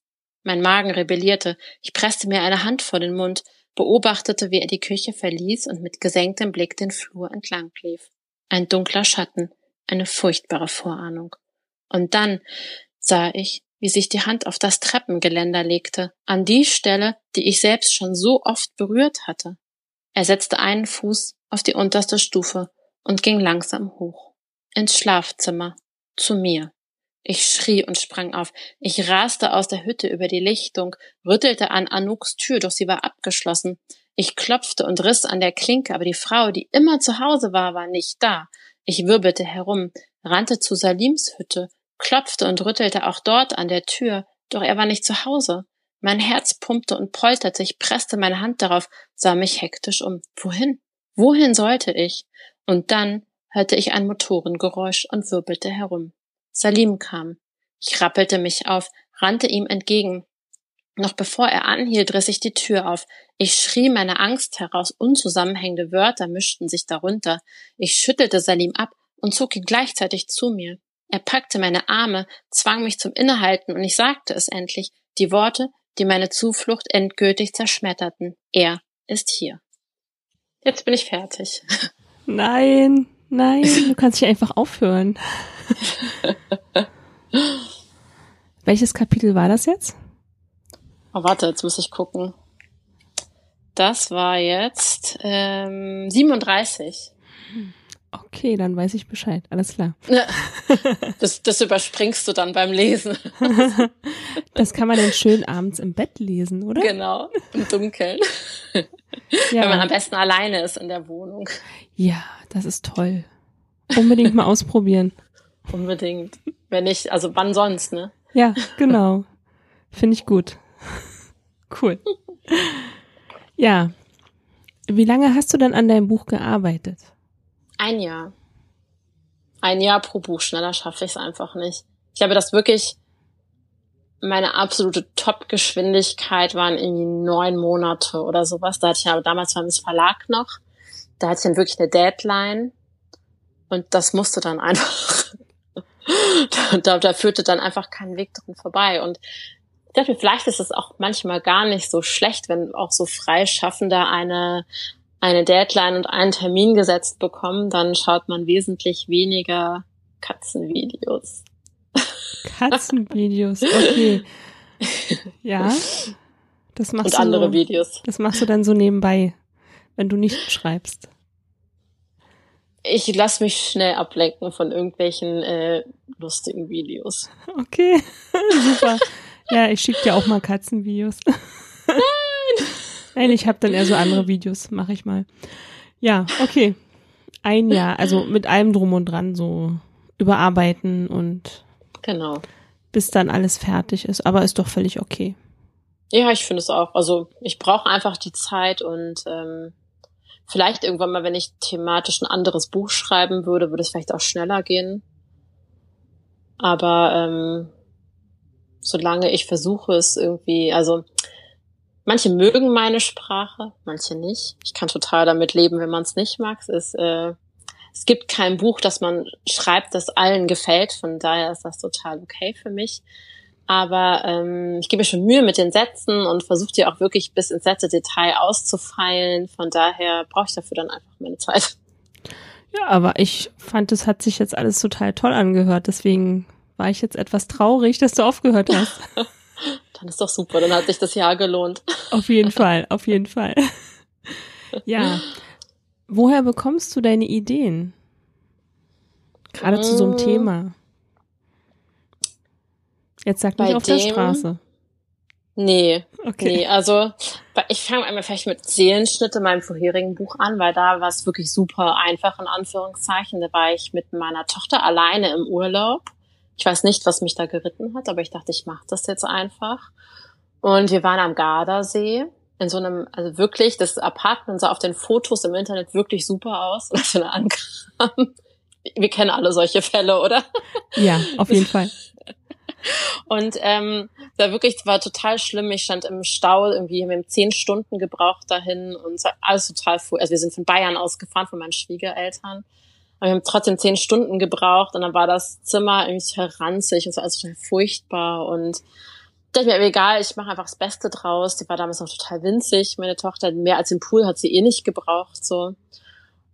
Mein Magen rebellierte, ich presste mir eine Hand vor den Mund, beobachtete, wie er die Küche verließ und mit gesenktem Blick den Flur entlang lief. Ein dunkler Schatten, eine furchtbare Vorahnung. Und dann sah ich, wie sich die Hand auf das Treppengeländer legte, an die Stelle, die ich selbst schon so oft berührt hatte. Er setzte einen Fuß auf die unterste Stufe und ging langsam hoch. Ins Schlafzimmer. Zu mir. Ich schrie und sprang auf. Ich raste aus der Hütte über die Lichtung, rüttelte an Anuks Tür, doch sie war abgeschlossen. Ich klopfte und riss an der Klinke, aber die Frau, die immer zu Hause war, war nicht da. Ich wirbelte herum, rannte zu Salims Hütte, klopfte und rüttelte auch dort an der Tür, doch er war nicht zu Hause. Mein Herz pumpte und polterte, ich presste meine Hand darauf, sah mich hektisch um. Wohin? Wohin sollte ich? Und dann hörte ich ein Motorengeräusch und wirbelte herum. Salim kam. Ich rappelte mich auf, rannte ihm entgegen. Noch bevor er anhielt, riss ich die Tür auf. Ich schrie meine Angst heraus, unzusammenhängende Wörter mischten sich darunter. Ich schüttelte Salim ab und zog ihn gleichzeitig zu mir. Er packte meine Arme, zwang mich zum Innehalten und ich sagte es endlich, die Worte, die meine Zuflucht endgültig zerschmetterten. Er ist hier. Jetzt bin ich fertig. Nein, nein, du kannst dich einfach aufhören. Welches Kapitel war das jetzt? Oh, warte, jetzt muss ich gucken. Das war jetzt ähm, 37. Okay, dann weiß ich Bescheid. Alles klar. Das, das überspringst du dann beim Lesen. Das kann man dann schön abends im Bett lesen, oder? Genau, im Dunkeln. Ja. Wenn man am besten alleine ist in der Wohnung. Ja, das ist toll. Unbedingt mal ausprobieren. Unbedingt. Wenn nicht, also wann sonst, ne? Ja, genau. Finde ich gut. Cool. Ja. Wie lange hast du denn an deinem Buch gearbeitet? Ein Jahr. Ein Jahr pro Buch, schneller schaffe ich es einfach nicht. Ich habe das wirklich, meine absolute Top-Geschwindigkeit waren irgendwie neun Monate oder sowas. Da hatte ich ja damals beim Verlag noch. Da hatte ich dann wirklich eine Deadline. Und das musste dann einfach. da, da führte dann einfach kein Weg drin vorbei. Und ich dachte mir, vielleicht ist es auch manchmal gar nicht so schlecht, wenn auch so Freischaffende eine eine Deadline und einen Termin gesetzt bekommen, dann schaut man wesentlich weniger Katzenvideos. Katzenvideos, okay. Ja. Das machst und andere du, Videos. Das machst du dann so nebenbei, wenn du nicht schreibst. Ich lasse mich schnell ablenken von irgendwelchen äh, lustigen Videos. Okay, super. Ja, ich schicke dir auch mal Katzenvideos. Nein! Ich habe dann eher so andere Videos, mache ich mal. Ja, okay. Ein Jahr, also mit allem drum und dran, so überarbeiten und genau. bis dann alles fertig ist. Aber ist doch völlig okay. Ja, ich finde es auch. Also ich brauche einfach die Zeit und ähm, vielleicht irgendwann mal, wenn ich thematisch ein anderes Buch schreiben würde, würde es vielleicht auch schneller gehen. Aber ähm, solange ich versuche es irgendwie, also Manche mögen meine Sprache, manche nicht. Ich kann total damit leben, wenn man es nicht mag. Es, ist, äh, es gibt kein Buch, das man schreibt, das allen gefällt. Von daher ist das total okay für mich. Aber ähm, ich gebe mir schon Mühe mit den Sätzen und versuche die auch wirklich bis ins letzte Detail auszufeilen. Von daher brauche ich dafür dann einfach meine Zeit. Ja, aber ich fand, es hat sich jetzt alles total toll angehört. Deswegen war ich jetzt etwas traurig, dass du aufgehört hast. dann ist doch super, dann hat sich das Jahr gelohnt. Auf jeden Fall, auf jeden Fall. Ja. Woher bekommst du deine Ideen? Gerade zu so einem mm. Thema. Jetzt sag nicht Bei auf dem, der Straße. Nee, okay. nee, also ich fange einmal vielleicht mit Seelenschnitt in meinem vorherigen Buch an, weil da war es wirklich super einfach, in Anführungszeichen. Da war ich mit meiner Tochter alleine im Urlaub. Ich weiß nicht, was mich da geritten hat, aber ich dachte, ich mache das jetzt einfach. Und wir waren am Gardasee in so einem, also wirklich, das Apartment sah auf den Fotos im Internet wirklich super aus, als wir da ankamen. Wir kennen alle solche Fälle, oder? Ja, auf jeden Fall. Und ähm, da wirklich war total schlimm. Ich stand im Stau, irgendwie haben wir zehn Stunden gebraucht dahin und alles total fuhr. Also wir sind von Bayern ausgefahren, von meinen Schwiegereltern. Aber wir haben trotzdem zehn Stunden gebraucht und dann war das Zimmer irgendwie so ranzig und so alles total furchtbar und dachte mir, egal, ich mache einfach das Beste draus. Die war damals noch total winzig, meine Tochter. Mehr als den Pool hat sie eh nicht gebraucht. so. Und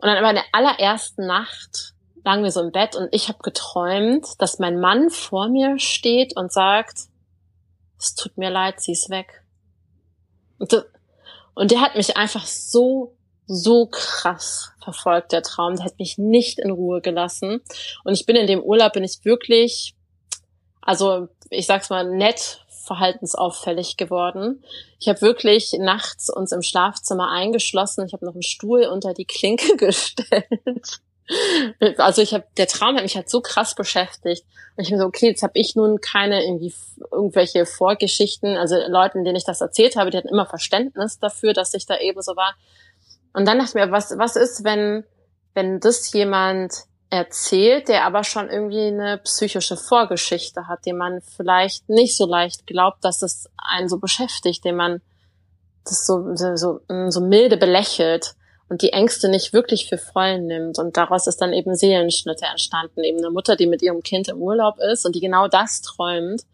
dann aber in der allerersten Nacht lagen wir so im Bett und ich habe geträumt, dass mein Mann vor mir steht und sagt, es tut mir leid, sie ist weg. Und, und der hat mich einfach so, so krass verfolgt, der Traum. Der hat mich nicht in Ruhe gelassen. Und ich bin in dem Urlaub, bin ich wirklich, also ich sag's mal nett, verhaltensauffällig geworden. Ich habe wirklich nachts uns im Schlafzimmer eingeschlossen. Ich habe noch einen Stuhl unter die Klinke gestellt also ich habe, der Traum hat mich halt so krass beschäftigt. Und ich bin so, okay, jetzt habe ich nun keine irgendwie irgendwelche Vorgeschichten. Also Leuten, denen ich das erzählt habe, die hatten immer Verständnis dafür, dass ich da eben so war. Und dann dachte ich mir, was, was ist, wenn, wenn das jemand erzählt, der aber schon irgendwie eine psychische Vorgeschichte hat, den man vielleicht nicht so leicht glaubt, dass es einen so beschäftigt, den man das so, so, so, milde belächelt und die Ängste nicht wirklich für voll nimmt. Und daraus ist dann eben Seelenschnitte entstanden. Eben eine Mutter, die mit ihrem Kind im Urlaub ist und die genau das träumt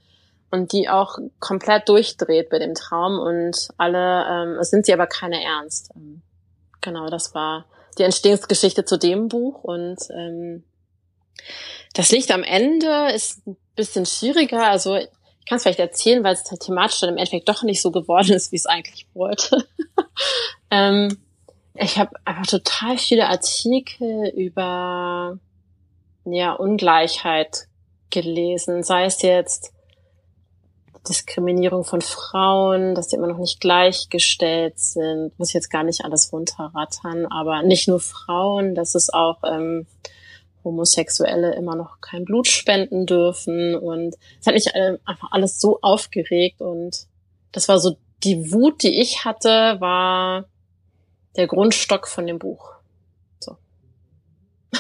und die auch komplett durchdreht bei dem Traum und alle, ähm, es sind sie aber keine ernst. Genau, das war die Entstehungsgeschichte zu dem Buch und ähm, das Licht am Ende ist ein bisschen schwieriger. Also ich kann es vielleicht erzählen, weil es halt thematisch dann im Endeffekt doch nicht so geworden ist, wie es eigentlich wollte. ähm, ich habe einfach total viele Artikel über ja, Ungleichheit gelesen, sei es jetzt Diskriminierung von Frauen, dass die immer noch nicht gleichgestellt sind, muss ich jetzt gar nicht alles runterrattern, aber nicht nur Frauen, dass es auch ähm, Homosexuelle immer noch kein Blut spenden dürfen und es hat mich äh, einfach alles so aufgeregt und das war so die Wut, die ich hatte, war der Grundstock von dem Buch. So.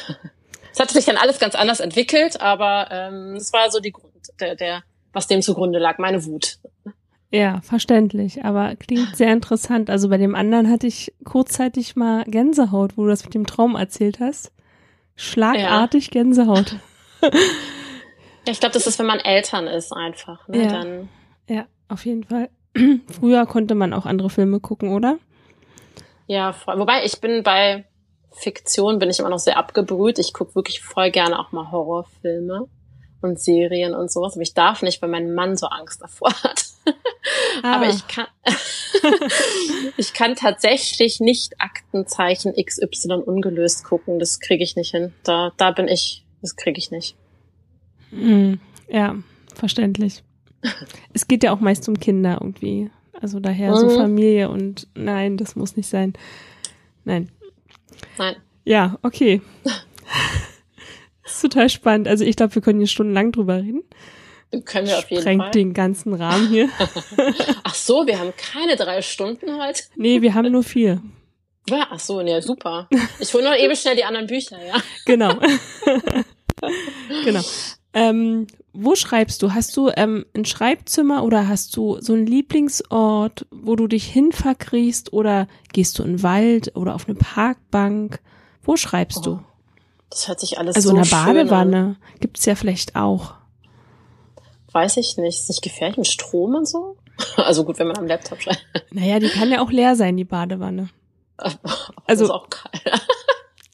Es hat sich dann alles ganz anders entwickelt, aber ähm, es war so die Grund, der, der, was dem zugrunde lag, meine Wut. Ja, verständlich, aber klingt sehr interessant. Also bei dem anderen hatte ich kurzzeitig mal Gänsehaut, wo du das mit dem Traum erzählt hast. Schlagartig ja. Gänsehaut. ja, ich glaube, das ist, wenn man Eltern ist, einfach. Ne? Ja. Dann ja, auf jeden Fall. Früher konnte man auch andere Filme gucken, oder? Ja, voll. Wobei ich bin bei Fiktion bin ich immer noch sehr abgebrüht. Ich gucke wirklich voll gerne auch mal Horrorfilme und Serien und sowas. Aber ich darf nicht, weil mein Mann so Angst davor hat. Ah. Aber ich kann, ich kann tatsächlich nicht Aktenzeichen XY ungelöst gucken. Das kriege ich nicht hin. Da, da bin ich, das kriege ich nicht. Hm, ja, verständlich. es geht ja auch meist um Kinder irgendwie. Also daher mhm. so Familie und nein, das muss nicht sein. Nein. Nein. Ja, okay. Ist total spannend. Also ich glaube, wir können hier stundenlang drüber reden. Können wir auf jeden Sprengt Fall. den ganzen Rahmen hier. ach so, wir haben keine drei Stunden heute. Nee, wir haben nur vier. Ja, ach so, ne, super. Ich hole noch eben schnell die anderen Bücher, ja. Genau. genau. Ähm, wo schreibst du? Hast du ähm, ein Schreibzimmer oder hast du so einen Lieblingsort, wo du dich hin verkriechst oder gehst du in den Wald oder auf eine Parkbank? Wo schreibst oh, du? Das hört sich alles also so in der Badewanne gibt's ja vielleicht auch. Weiß ich nicht. Ist nicht gefährlich mit Strom und so? Also gut, wenn man am Laptop schreibt. Naja, die kann ja auch leer sein, die Badewanne. also ist auch kalt.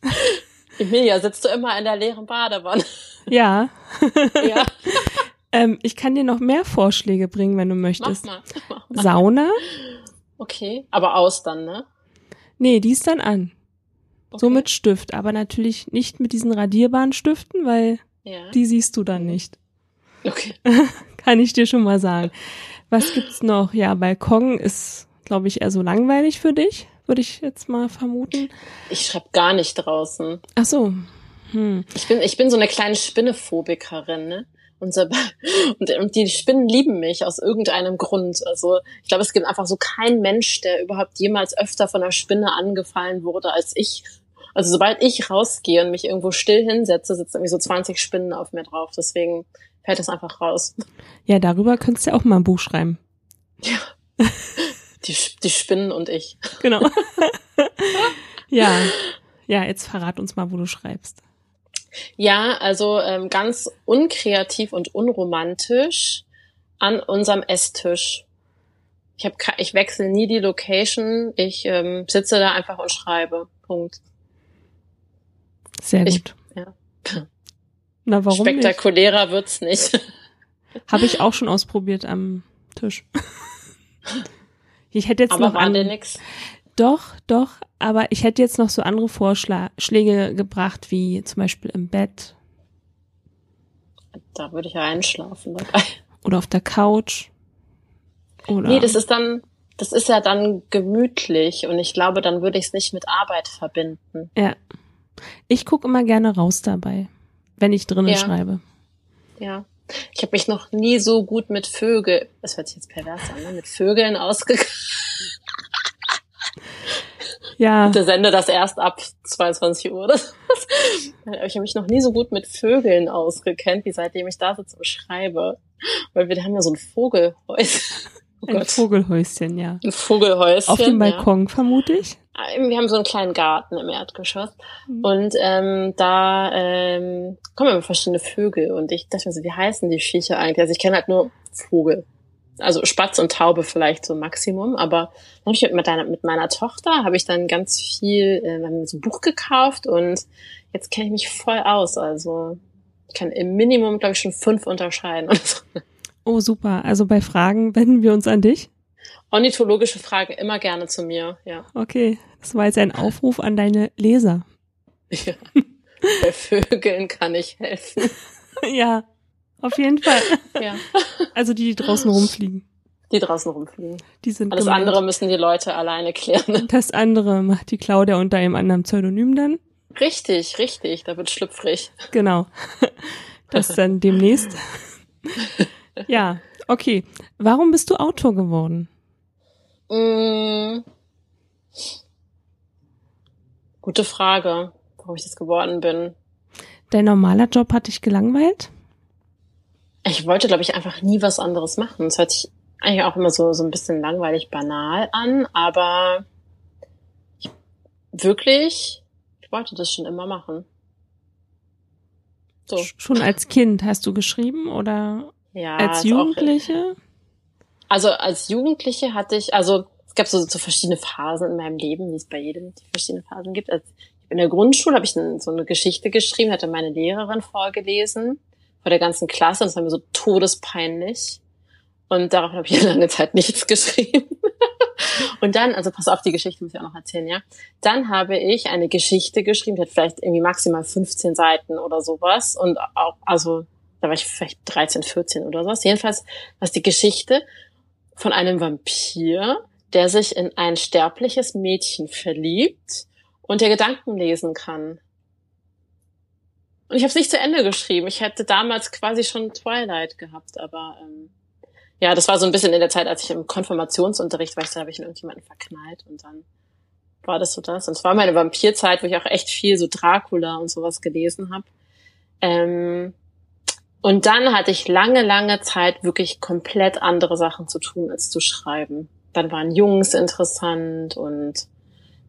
Emilia, sitzt du immer in der leeren Badewanne? Ja. ja. ähm, ich kann dir noch mehr Vorschläge bringen, wenn du möchtest. Mach mal. Mach mal. Sauna? Okay, aber aus dann, ne? Nee, die ist dann an. Okay. So mit Stift, aber natürlich nicht mit diesen radierbaren Stiften, weil Ja. die siehst du dann nicht. Okay. Kann ich dir schon mal sagen. Was gibt's noch? Ja, Balkon ist, glaube ich, eher so langweilig für dich, würde ich jetzt mal vermuten. Ich schreibe gar nicht draußen. Ach so. Hm. Ich bin, ich bin so eine kleine Spinnephobikerin, ne? Und, und die Spinnen lieben mich aus irgendeinem Grund. Also ich glaube, es gibt einfach so keinen Mensch, der überhaupt jemals öfter von einer Spinne angefallen wurde als ich. Also sobald ich rausgehe und mich irgendwo still hinsetze, sitzen irgendwie so 20 Spinnen auf mir drauf. Deswegen fällt das einfach raus. Ja, darüber könntest du ja auch mal ein Buch schreiben. Die, Sch- die Spinnen und ich. Genau. ja. Ja, jetzt verrat uns mal, wo du schreibst. Ja, also ähm, ganz unkreativ und unromantisch an unserem Esstisch. Ich, hab, ich wechsle nie die Location. Ich ähm, sitze da einfach und schreibe. Punkt. Sehr Ich- gut. ja. Na, warum nicht? Spektakulärer wird's nicht. Habe ich auch schon ausprobiert am Tisch. Ich hätte jetzt Aber noch war denn an, nix. Doch, doch, aber ich hätte jetzt noch so andere Vorschläge gebracht, wie zum Beispiel im Bett Da würde ich ja einschlafen dabei. oder auf der Couch. Oder Nee, das ist dann, das ist ja dann gemütlich und ich glaube, dann würde ich es nicht mit Arbeit verbinden. ja. Ich gucke immer gerne raus dabei, wenn ich drinnen Ja. schreibe. Ja. Ich habe mich noch nie so gut mit Vögel, das hört sich jetzt pervers an, ne? mit Vögeln ausgegangen. Ja, Der sende das erst ab 22 Uhr. oder sowas. Ich habe mich noch nie so gut mit Vögeln ausgekennt, wie seitdem ich da sitze und schreibe. Weil wir haben ja so ein Vogelhäuschen. Oh ein Gott. Vogelhäuschen, ja. Ein Vogelhäuschen. Auf dem ja. Balkon, vermute ich. Wir haben so einen kleinen Garten im Erdgeschoss. Mhm. Und ähm, da ähm, kommen immer verschiedene Vögel. Und ich dachte mir so, wie heißen die Viecher eigentlich? Also ich kenne halt nur Vogel. Also Spatz und Taube vielleicht so Maximum. Aber dann habe ich mit meiner, mit meiner Tochter habe ich dann ganz viel, äh, wir haben so ein Buch gekauft und jetzt kenne ich mich voll aus. Also ich kann im Minimum, glaube ich, schon fünf unterscheiden. Oh, super. Also bei Fragen wenden wir uns an dich. Ornithologische Fragen immer gerne zu mir, ja. Okay, das war jetzt ein Aufruf an deine Leser. ja. Bei Vögeln kann ich helfen. ja, auf jeden Fall. Ja. Also die, die draußen rumfliegen. Die draußen rumfliegen. Die sind Alles gemeint. andere müssen die Leute alleine klären. Das andere macht die Claudia unter einem anderen Pseudonym dann. Richtig, richtig, da wird schlüpfrig. Genau. Das dann demnächst. Ja, okay. Warum bist du Autor geworden? Mm. Gute Frage, warum ich das geworden bin. Dein normaler Job hat dich gelangweilt? Ich wollte, glaube ich, einfach nie was anderes machen. Es hört sich eigentlich auch immer so, so ein bisschen langweilig banal an, aber ich, wirklich, ich wollte das schon immer machen. So, Sch- Schon als Kind hast du geschrieben oder ja. als ist auch- Jugendliche? Also als Jugendliche hatte ich, also es gab so, so verschiedene Phasen in meinem Leben, wie es bei jedem die verschiedenen Phasen gibt. Als, in der Grundschule habe ich so eine Geschichte geschrieben, hatte meine Lehrerin vorgelesen vor der ganzen Klasse und das war mir so todespeinlich. Und darauf habe ich lange Zeit nichts geschrieben. Und dann, also pass auf, die Geschichte muss ich auch noch erzählen, ja. Dann habe ich eine Geschichte geschrieben, die hat vielleicht irgendwie maximal 15 Seiten oder sowas. Und auch, also, da war ich vielleicht 13, 14 oder sowas. Jedenfalls war es die Geschichte von einem Vampir, der sich in ein sterbliches Mädchen verliebt und der Gedanken lesen kann. Und ich habe es nicht zu Ende geschrieben. Ich hätte damals quasi schon Twilight gehabt, aber ähm, ja, das war so ein bisschen in der Zeit, als ich im Konfirmationsunterricht war, da habe ich in irgendjemanden verknallt und dann war das so das. Und es war meine Vampirzeit, wo ich auch echt viel so Dracula und sowas gelesen habe. Ähm, und dann hatte ich lange, lange Zeit wirklich komplett andere Sachen zu tun, als zu schreiben. Dann waren Jungs interessant und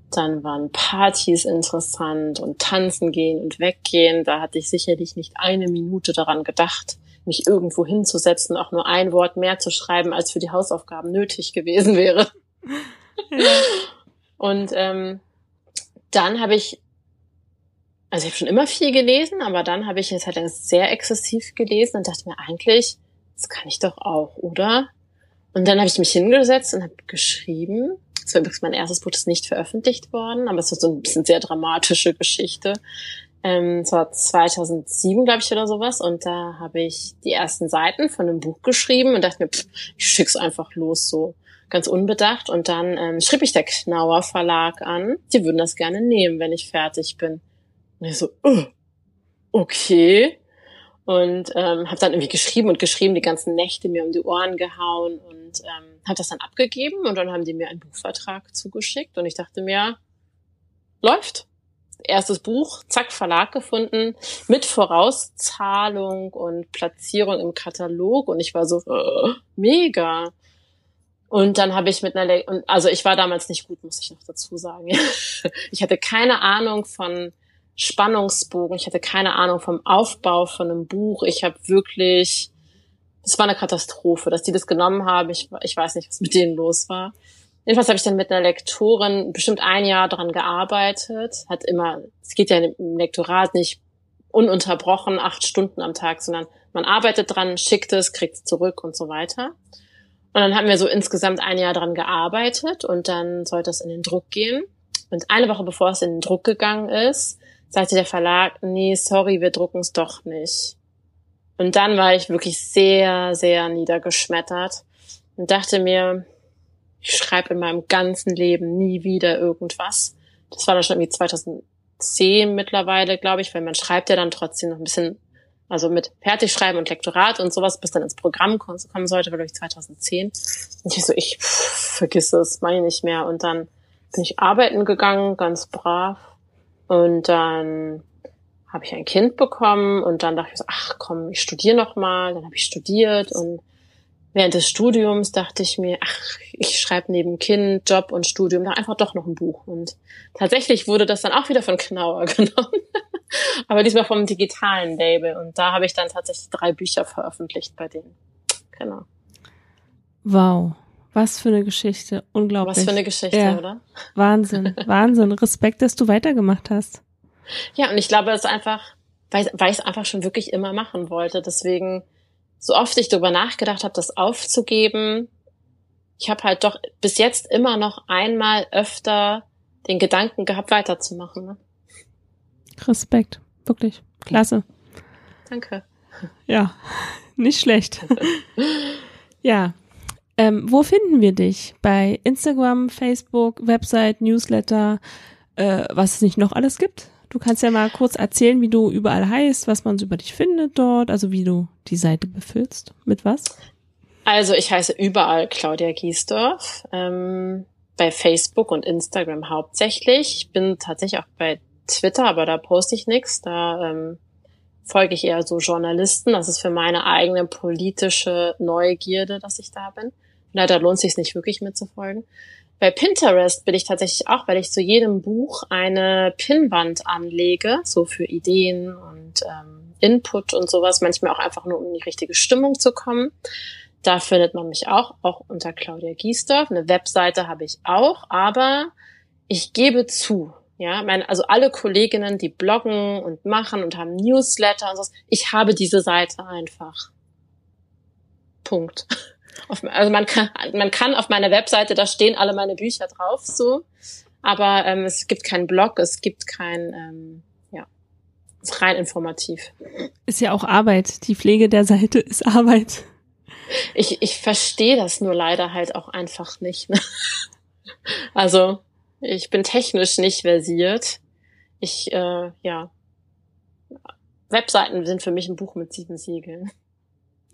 dann waren Partys interessant und tanzen gehen und weggehen. Da hatte ich sicherlich nicht eine Minute daran gedacht, mich irgendwo hinzusetzen, auch nur ein Wort mehr zu schreiben, als für die Hausaufgaben nötig gewesen wäre. Und ähm, dann habe ich also ich habe schon immer viel gelesen, aber dann habe ich jetzt halt sehr exzessiv gelesen und dachte mir eigentlich, das kann ich doch auch, oder? Und dann habe ich mich hingesetzt und habe geschrieben. Das war übrigens mein erstes Buch, das ist nicht veröffentlicht worden, aber es war so ein bisschen sehr dramatische Geschichte. Ähm, es war 2007, glaube ich, oder sowas. Und da habe ich die ersten Seiten von einem Buch geschrieben und dachte mir, pff, ich schick's einfach los, so ganz unbedacht. Und dann ähm, schrieb ich der Knauer Verlag an, die würden das gerne nehmen, wenn ich fertig bin. Und ich so, oh, okay. Und ähm, habe dann irgendwie geschrieben und geschrieben, die ganzen Nächte mir um die Ohren gehauen und ähm, habe das dann abgegeben und dann haben die mir einen Buchvertrag zugeschickt und ich dachte mir, läuft erstes Buch, zack, Verlag gefunden, mit Vorauszahlung und Platzierung im Katalog und ich war so, äh, mega. Und dann habe ich mit einer, Le also ich war damals nicht gut, muss ich noch dazu sagen. ich hatte keine Ahnung von Spannungsbogen, ich hatte keine Ahnung vom Aufbau von einem Buch. Ich habe wirklich, es war eine Katastrophe, dass die das genommen haben. Ich, ich weiß nicht, was mit denen los war. Jedenfalls habe ich dann mit einer Lektorin bestimmt ein Jahr daran gearbeitet. Hat immer, es geht ja im Lektorat nicht ununterbrochen acht Stunden am Tag, sondern man arbeitet dran, schickt es, kriegt es zurück und so weiter. Und dann haben wir so insgesamt ein Jahr dran gearbeitet und dann sollte es in den Druck gehen. Und eine Woche bevor es in den Druck gegangen ist, sagte der Verlag, nee, sorry, wir drucken es doch nicht. Und dann war ich wirklich sehr, sehr niedergeschmettert und dachte mir, ich schreibe in meinem ganzen Leben nie wieder irgendwas. Das war dann schon irgendwie 2010 mittlerweile, glaube ich, weil man schreibt ja dann trotzdem noch ein bisschen, also mit Fertigschreiben und Lektorat und sowas, bis dann ins Programm kommen sollte, war glaube ich 2010. Und ich so, ich pff, vergiss es, meine ich nicht mehr. Und dann bin ich arbeiten gegangen, ganz brav. Und dann habe ich ein Kind bekommen und dann dachte ich so, ach komm, ich studiere noch mal. Dann habe ich studiert und während des Studiums dachte ich mir, ach, ich schreibe neben Kind, Job und Studium dann einfach doch noch ein Buch. Und tatsächlich wurde das dann auch wieder von Knauer genommen. Aber diesmal vom digitalen Label. Und da habe ich dann tatsächlich drei Bücher veröffentlicht bei denen. Genau. Wow. Was für eine Geschichte. Unglaublich. Was für eine Geschichte, ja. oder? Wahnsinn. Wahnsinn. Respekt, dass du weitergemacht hast. Ja, und ich glaube, es ist einfach, weil, weil ich es einfach schon wirklich immer machen wollte. Deswegen so oft ich darüber nachgedacht habe, das aufzugeben, ich habe halt doch bis jetzt immer noch einmal öfter den Gedanken gehabt, weiterzumachen. Ne? Respekt, wirklich. Klasse. Danke. Ja, nicht schlecht. ja. Ähm, wo finden wir dich? Bei Instagram, Facebook, Website, Newsletter, äh, was es nicht noch alles gibt? Du kannst ja mal kurz erzählen, wie du überall heißt, was man so über dich findet dort, also wie du die Seite befüllst. Mit was? Also ich heiße überall Claudia Giesdorf, ähm, bei Facebook und Instagram hauptsächlich. Ich bin tatsächlich auch bei Twitter, aber da poste ich nichts. Da ähm, folge ich eher so Journalisten. Das ist für meine eigene politische Neugierde, dass ich da bin. Leider lohnt es sich nicht wirklich mitzufolgen. Bei Pinterest bin ich tatsächlich auch, weil ich zu jedem Buch eine Pinnwand anlege, so für Ideen und ähm, Input und sowas, manchmal auch einfach nur, um in die richtige Stimmung zu kommen. Da findet man mich auch, auch unter Claudia Giesdorf. Eine Webseite habe ich auch, aber ich gebe zu, ja, meine, also alle Kolleginnen, die bloggen und machen und haben Newsletter und so, ich habe diese Seite einfach. Punkt. Auf, also man kann, man kann auf meiner Webseite, da stehen alle meine Bücher drauf, so. Aber ähm, es gibt keinen Blog, es gibt kein, ähm, ja, es ist rein informativ. Ist ja auch Arbeit. Die Pflege der Seite ist Arbeit. Ich, ich verstehe das nur leider halt auch einfach nicht. Ne? Also, ich bin technisch nicht versiert. Ich, äh, ja. Webseiten sind für mich ein Buch mit sieben Siegeln.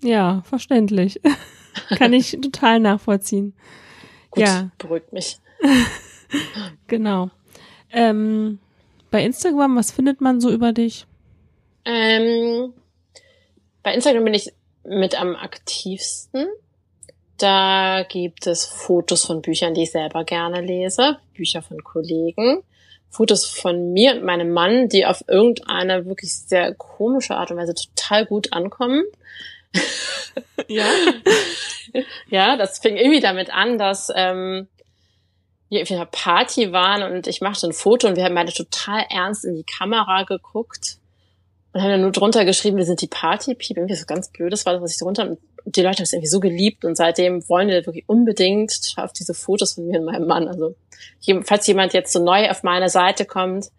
Ja, verständlich. Kann ich total nachvollziehen. Gut, ja. beruhigt mich. genau. Ähm, bei Instagram, was findet man so über dich? Ähm, bei Instagram bin ich mit am aktivsten. Da gibt es Fotos von Büchern, die ich selber gerne lese, Bücher von Kollegen, Fotos von mir und meinem Mann, die auf irgendeine wirklich sehr komische Art und Weise total gut ankommen. Ja. ja, das fing irgendwie damit an, dass ähm, wir auf einer Party waren und ich machte ein Foto und wir haben beide total ernst in die Kamera geguckt und haben dann nur drunter geschrieben, wir sind die Party-Piep. Irgendwie so ganz blödes war das, was ich drunter und die Leute haben es irgendwie so geliebt und seitdem wollen wir wirklich unbedingt auf diese Fotos von mir und meinem Mann. Also falls jemand jetzt so neu auf meine Seite kommt,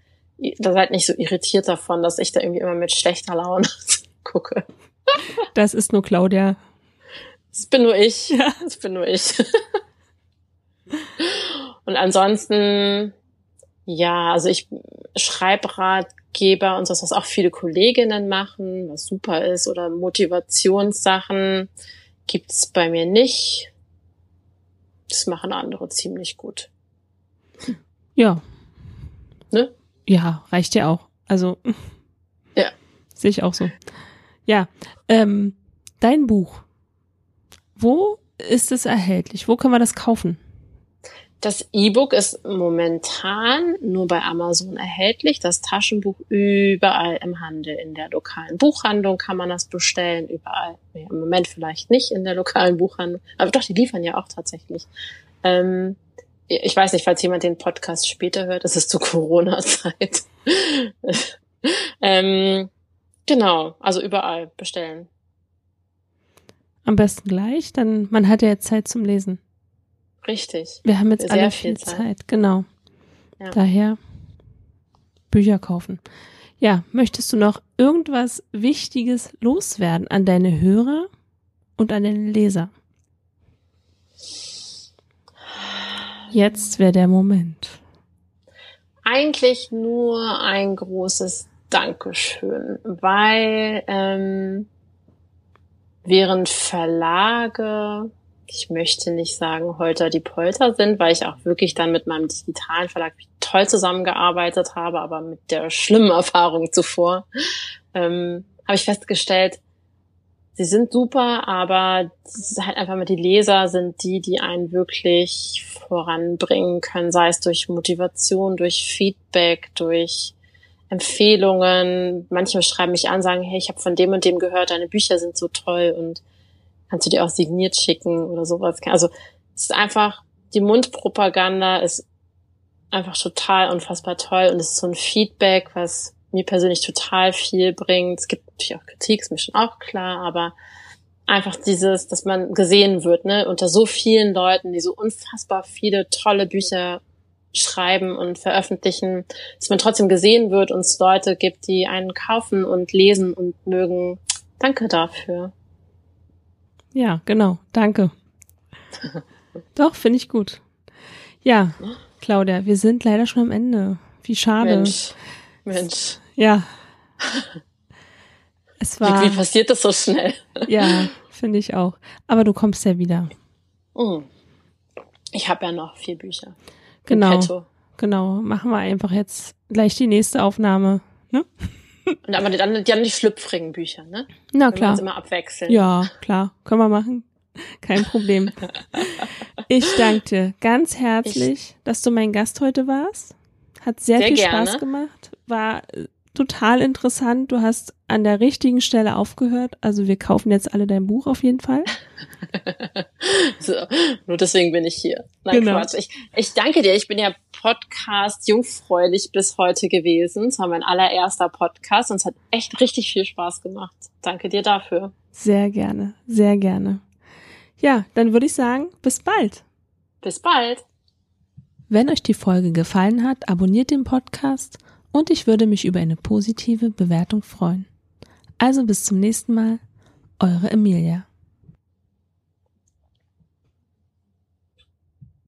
da seid nicht so irritiert davon, dass ich da irgendwie immer mit schlechter Laune gucke. Das ist nur Claudia. Das bin nur ich. Ja. Das bin nur ich. Und ansonsten, ja, also ich Schreibratgeber und sowas, was auch viele Kolleginnen machen, was super ist, oder Motivationssachen gibt's bei mir nicht. Das machen andere ziemlich gut. Ja. Ne? Ja, reicht ja auch. Also. Ja. Sehe ich auch so. Ja. Ähm, dein Buch. Wo ist es erhältlich? Wo können wir das kaufen? Das E-Book ist momentan nur bei Amazon erhältlich. Das Taschenbuch überall im Handel. In der lokalen Buchhandlung kann man das bestellen. Überall. Nee, Im Moment vielleicht nicht in der lokalen Buchhandlung. Aber doch, die liefern ja auch tatsächlich. Ähm, ich weiß nicht, falls jemand den Podcast später hört, es ist zu Corona-Zeit. ähm, genau, also überall bestellen. Am besten gleich, dann man hat ja Zeit zum Lesen. Richtig. Wir haben jetzt Sehr alle viel Zeit, Zeit. genau. Ja. Daher Bücher kaufen. Ja, möchtest du noch irgendwas Wichtiges loswerden an deine Hörer und an den Leser? Jetzt wäre der Moment. Eigentlich nur ein großes Dankeschön, weil ähm, während Verlage ich möchte nicht sagen Holter die Polter sind, weil ich auch wirklich dann mit meinem digitalen Verlag toll zusammengearbeitet habe, aber mit der schlimmen Erfahrung zuvor ähm, habe ich festgestellt, sie sind super, aber halt einfach mit die Leser sind die, die einen wirklich voranbringen können, sei es durch Motivation, durch Feedback, durch Empfehlungen. Manche schreiben mich an, sagen, hey, ich habe von dem und dem gehört, deine Bücher sind so toll und kannst du dir auch signiert schicken oder sowas. Also es ist einfach, die Mundpropaganda ist einfach total unfassbar toll und es ist so ein Feedback, was mir persönlich total viel bringt. Es gibt natürlich auch Kritik, ist mir schon auch klar, aber einfach dieses, dass man gesehen wird, ne, unter so vielen Leuten, die so unfassbar viele tolle Bücher schreiben und veröffentlichen, dass man trotzdem gesehen wird und es Leute gibt, die einen kaufen und lesen und mögen. Danke dafür. Ja, genau. Danke. Doch, finde ich gut. Ja, Claudia, wir sind leider schon am Ende. Wie schade. Mensch. Mensch. Ja. Es war. Wie, wie passiert das so schnell? Ja, finde ich auch. Aber du kommst ja wieder. Mhm. Ich habe ja noch vier Bücher. Genau. Genau. Machen wir einfach jetzt gleich die nächste Aufnahme. Ne? Und aber dann, dann die schlüpfrigen Bücher, ne? Na klar. Wir immer abwechseln. Ja, klar. Können wir machen. Kein Problem. ich danke dir ganz herzlich, ich, dass du mein Gast heute warst. Hat sehr, sehr viel gerne. Spaß gemacht. War total interessant. Du hast an der richtigen Stelle aufgehört. Also wir kaufen jetzt alle dein Buch auf jeden Fall. so, nur deswegen bin ich hier. Nein, genau. Quatsch. Ich, ich danke dir. Ich bin ja Podcast jungfräulich bis heute gewesen. Es war mein allererster Podcast und es hat echt richtig viel Spaß gemacht. Danke dir dafür. Sehr gerne, sehr gerne. Ja, dann würde ich sagen, bis bald. Bis bald. Wenn euch die Folge gefallen hat, abonniert den Podcast und ich würde mich über eine positive Bewertung freuen. Also bis zum nächsten Mal, eure Emilia.